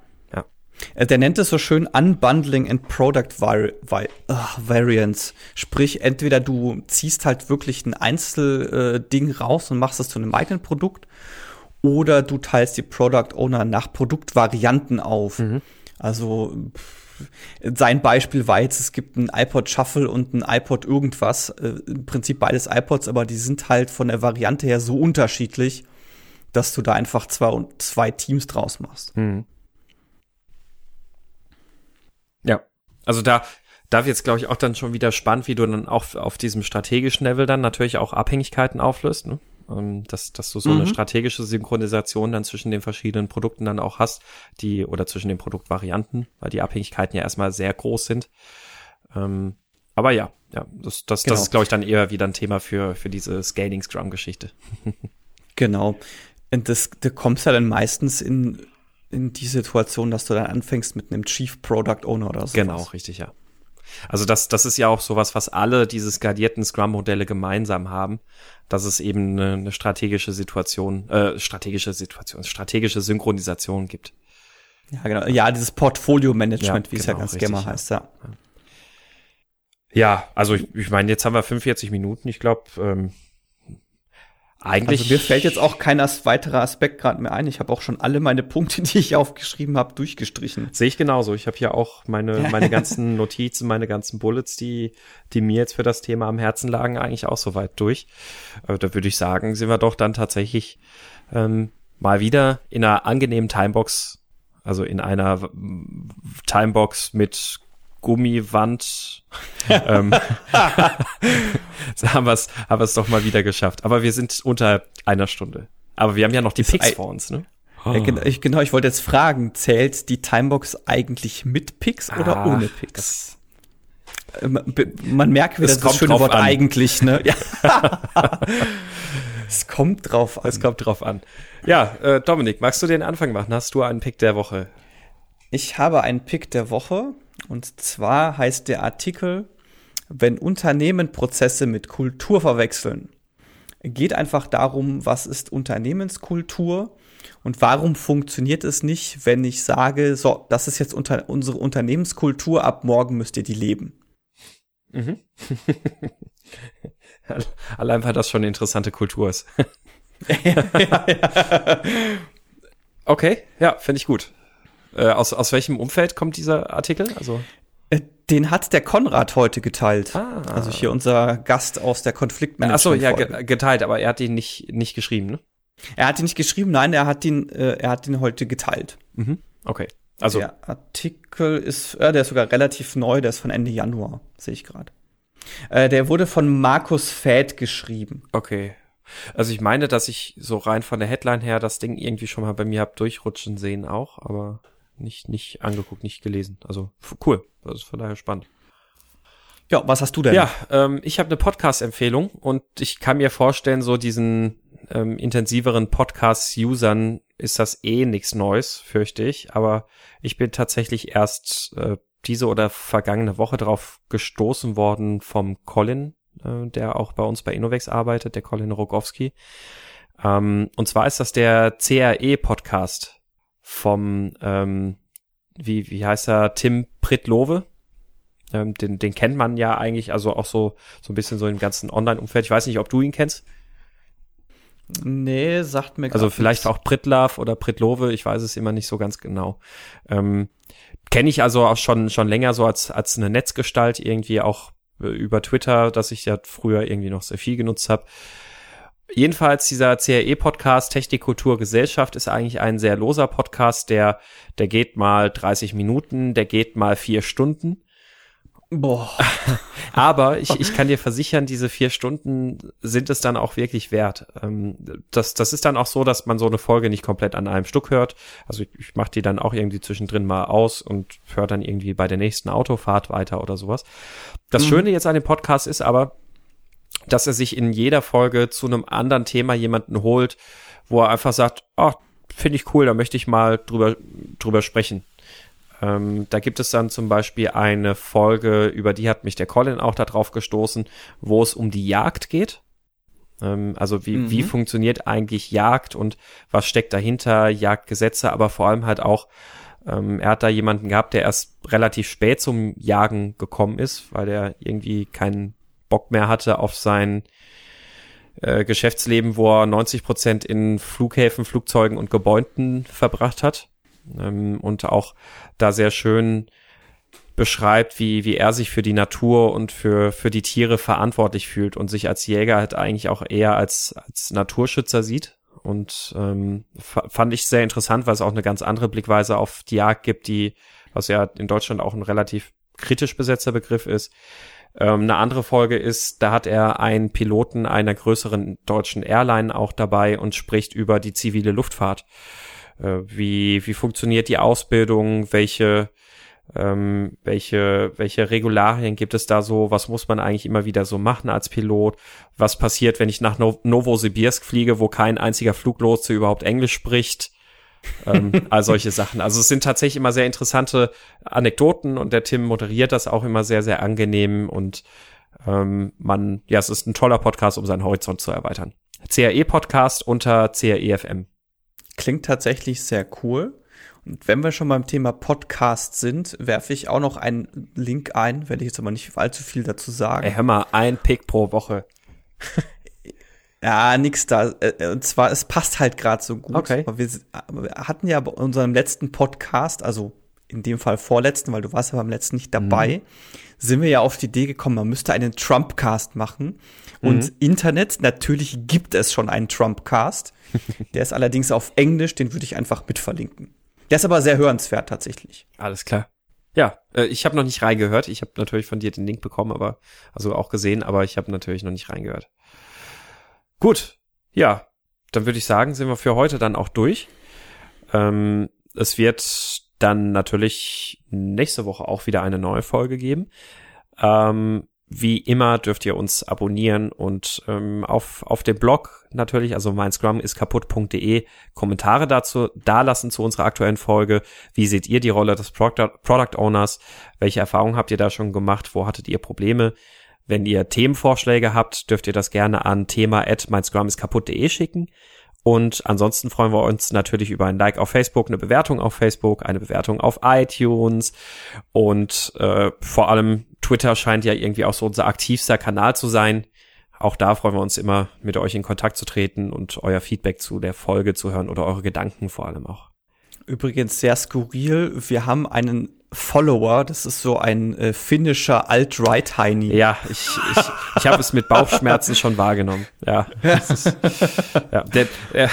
Äh, der nennt es so schön Unbundling and Product Vari Vari Variants. Sprich, entweder du ziehst halt wirklich ein Einzelding äh, raus und machst es zu einem eigenen Produkt, oder du teilst die Product Owner nach Produktvarianten auf. Mhm. Also sein Beispiel war jetzt, es gibt ein iPod Shuffle und ein iPod irgendwas. Äh, Im Prinzip beides iPods, aber die sind halt von der Variante her so unterschiedlich, dass du da einfach zwei, zwei Teams draus machst. Mhm. Ja, also da, da wird jetzt, glaube ich, auch dann schon wieder spannend, wie du dann auch auf diesem strategischen Level dann natürlich auch Abhängigkeiten auflöst, ne? Ähm, dass, dass du so mhm. eine strategische Synchronisation dann zwischen den verschiedenen Produkten dann auch hast, die, oder zwischen den Produktvarianten, weil die Abhängigkeiten ja erstmal sehr groß sind. Ähm, aber ja, ja, das, das, genau. das ist, glaube ich, dann eher wieder ein Thema für, für diese Scaling-Scrum-Geschichte. genau. Und das, da kommst ja dann meistens in in die Situation, dass du dann anfängst mit einem Chief Product Owner oder so. Genau, richtig, ja. Also das, das ist ja auch sowas, was alle diese skalierten Scrum-Modelle gemeinsam haben, dass es eben eine, eine strategische Situation, äh, strategische Situation, strategische Synchronisation gibt. Ja, genau. Ja, dieses Portfolio-Management, ja, wie genau, es ja ganz gerne heißt, ja. Ja, also ich, ich meine, jetzt haben wir 45 Minuten. Ich glaube, ähm, eigentlich. Also mir fällt jetzt auch kein weiterer Aspekt gerade mehr ein. Ich habe auch schon alle meine Punkte, (laughs) die ich aufgeschrieben habe, durchgestrichen. Sehe ich genauso. Ich habe hier auch meine, meine (laughs) ganzen Notizen, meine ganzen Bullets, die, die mir jetzt für das Thema am Herzen lagen, eigentlich auch soweit durch. Äh, da würde ich sagen, sind wir doch dann tatsächlich ähm, mal wieder in einer angenehmen Timebox, also in einer Timebox mit Gummiwand. ähm, (laughs) haben wir es haben wir's doch mal wieder geschafft. Aber wir sind unter einer Stunde. Aber wir haben ja noch die Picks vor uns, ne? Ja, genau, ich, genau, ich wollte jetzt fragen, zählt die Timebox eigentlich mit Picks oder ah, ohne Picks? Man, man merkt wieder das schöne Wort an. eigentlich, ne? (laughs) Ja. (laughs) es kommt drauf an. Es kommt drauf an. Ja, äh, Dominik, magst du den Anfang machen? Hast du einen Pick der Woche? Ich habe einen Pick der Woche und zwar heißt der Artikel, wenn Unternehmen Prozesse mit Kultur verwechseln. Geht einfach darum, was ist Unternehmenskultur und warum funktioniert es nicht, wenn ich sage, so, das ist jetzt unter, unsere Unternehmenskultur, ab morgen müsst ihr die leben. Mhm. Allein weil das schon eine interessante Kultur ist. ja, (laughs) ja. (laughs) Okay, ja, finde ich gut. Äh, aus, aus welchem Umfeld kommt dieser Artikel? Also äh, den hat der Konrad heute geteilt. Ah. Also hier unser Gast aus der Konfliktmanagement. Ach so, ja, geteilt, aber er hat ihn nicht, nicht geschrieben, ne? Er hat ihn nicht geschrieben, nein, er hat ihn, äh, er hat ihn heute geteilt. Mhm. Okay. Also. Der Artikel ist, äh, der ist sogar relativ neu, der ist von Ende Januar, sehe ich gerade. Äh, der wurde von Markus Fäd geschrieben. Okay. Also ich meine, dass ich so rein von der Headline her das Ding irgendwie schon mal bei mir hab durchrutschen sehen auch, aber nicht, nicht angeguckt, nicht gelesen. Also cool. Das ist von daher spannend. Ja, was hast du denn? Ja, ähm, ich habe eine Podcast-Empfehlung und ich kann mir vorstellen, so diesen ähm, intensiveren Podcast-Usern ist das eh nichts Neues, fürchte ich. Aber ich bin tatsächlich erst äh, diese oder vergangene Woche drauf gestoßen worden vom Colin, äh, der auch bei uns bei Innovex arbeitet, der Colin Rogowski. Ähm, und zwar ist das der CRE-Podcast vom, ähm, wie, wie heißt er, Tim Pritlove. Ähm, den, den kennt man ja eigentlich, also auch so, so ein bisschen so im ganzen Online-Umfeld. Ich weiß nicht, ob du ihn kennst. Nee, sagt mir Also vielleicht nichts. auch Pritlav oder Pritlove, ich weiß es immer nicht so ganz genau. Ähm, Kenne ich also auch schon, schon länger so als, als eine Netzgestalt irgendwie auch äh, über Twitter, dass ich ja früher irgendwie noch sehr viel genutzt habe. Jedenfalls dieser CRE-Podcast Technik, Kultur, Gesellschaft ist eigentlich ein sehr loser Podcast, der, der geht mal 30 Minuten, der geht mal vier Stunden. Boah. (laughs) Aber ich, ich kann dir versichern, diese vier Stunden sind es dann auch wirklich wert. Ähm, das, das ist dann auch so, dass man so eine Folge nicht komplett an einem Stück hört. Also ich, ich mache die dann auch irgendwie zwischendrin mal aus und höre dann irgendwie bei der nächsten Autofahrt weiter oder sowas. Das mhm. Schöne jetzt an dem Podcast ist aber, dass er sich in jeder Folge zu einem anderen Thema jemanden holt, wo er einfach sagt, oh, finde ich cool, da möchte ich mal drüber, drüber sprechen. Ähm, da gibt es dann zum Beispiel eine Folge, über die hat mich der Colin auch darauf gestoßen, wo es um die Jagd geht. Ähm, also wie, mhm. wie funktioniert eigentlich Jagd und was steckt dahinter, Jagdgesetze, aber vor allem halt auch, ähm, er hat da jemanden gehabt, der erst relativ spät zum Jagen gekommen ist, weil er irgendwie keinen Bock mehr hatte auf sein äh, Geschäftsleben, wo er 90 Prozent in Flughäfen, Flugzeugen und Gebäuden verbracht hat. Ähm, und auch da sehr schön beschreibt, wie, wie er sich für die Natur und für, für die Tiere verantwortlich fühlt und sich als Jäger halt eigentlich auch eher als, als Naturschützer sieht. Und ähm, fand ich sehr interessant, weil es auch eine ganz andere Blickweise auf die Jagd gibt, die, was ja in Deutschland auch ein relativ kritisch besetzter Begriff ist, ähm, eine andere Folge ist, da hat er einen Piloten einer größeren deutschen Airline auch dabei und spricht über die zivile Luftfahrt. Äh, wie, wie funktioniert die Ausbildung? Welche, ähm, welche, welche Regularien gibt es da so? Was muss man eigentlich immer wieder so machen als Pilot? Was passiert, wenn ich nach Novosibirsk fliege, wo kein einziger Fluglotse überhaupt Englisch spricht? Ähm, all solche Sachen. Also es sind tatsächlich immer sehr interessante Anekdoten und der Tim moderiert das auch immer sehr, sehr angenehm und ähm, man, ja, es ist ein toller Podcast, um seinen Horizont zu erweitern. CRE-Podcast unter CREFM. Klingt tatsächlich sehr cool. Und wenn wir schon beim Thema Podcast sind, werfe ich auch noch einen Link ein, werde ich jetzt aber nicht allzu viel dazu sagen. Ey, hör mal, ein Pick pro Woche. (laughs) Ja, nix da. Äh, und zwar, es passt halt gerade so gut. Okay. Wir, wir hatten ja bei unserem letzten Podcast, also in dem Fall vorletzten, weil du warst ja beim letzten nicht dabei, mhm. sind wir ja auf die Idee gekommen, man müsste einen Trump-Cast machen. Und mhm. Internet, natürlich gibt es schon einen Trump-Cast. (laughs) Der ist allerdings auf Englisch, den würde ich einfach mit verlinken. Der ist aber sehr hörenswert tatsächlich. Alles klar. Ja, äh, ich habe noch nicht reingehört. Ich habe natürlich von dir den Link bekommen, aber also auch gesehen, aber ich habe natürlich noch nicht reingehört. Gut, ja, dann würde ich sagen, sind wir für heute dann auch durch. Ähm, es wird dann natürlich nächste Woche auch wieder eine neue Folge geben. Ähm, wie immer dürft ihr uns abonnieren und ähm, auf, auf dem Blog natürlich, also mein Scrum kaputt.de, Kommentare dazu dalassen zu unserer aktuellen Folge. Wie seht ihr die Rolle des Product, Product Owners? Welche Erfahrungen habt ihr da schon gemacht? Wo hattet ihr Probleme? Wenn ihr Themenvorschläge habt, dürft ihr das gerne an thema at kaputt.de schicken. Und ansonsten freuen wir uns natürlich über ein Like auf Facebook, eine Bewertung auf Facebook, eine Bewertung auf iTunes und äh, vor allem Twitter scheint ja irgendwie auch so unser aktivster Kanal zu sein. Auch da freuen wir uns immer, mit euch in Kontakt zu treten und euer Feedback zu der Folge zu hören oder eure Gedanken vor allem auch. Übrigens sehr skurril. Wir haben einen Follower, das ist so ein äh, finnischer Alt-Right-Heini. Ja, ich, ich, ich habe es mit Bauchschmerzen schon wahrgenommen. Ja, ist, ja der, äh,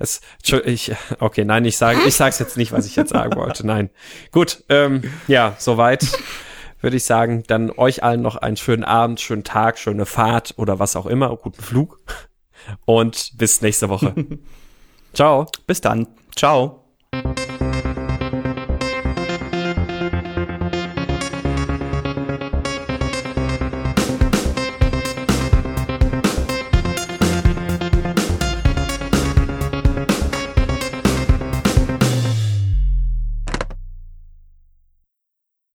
es, ich, okay, nein, ich sage, ich sage jetzt nicht, was ich jetzt sagen wollte. Nein, gut, ähm, ja, soweit würde ich sagen. Dann euch allen noch einen schönen Abend, schönen Tag, schöne Fahrt oder was auch immer, guten Flug und bis nächste Woche. (laughs) Ciao. Bis dann. Ciao.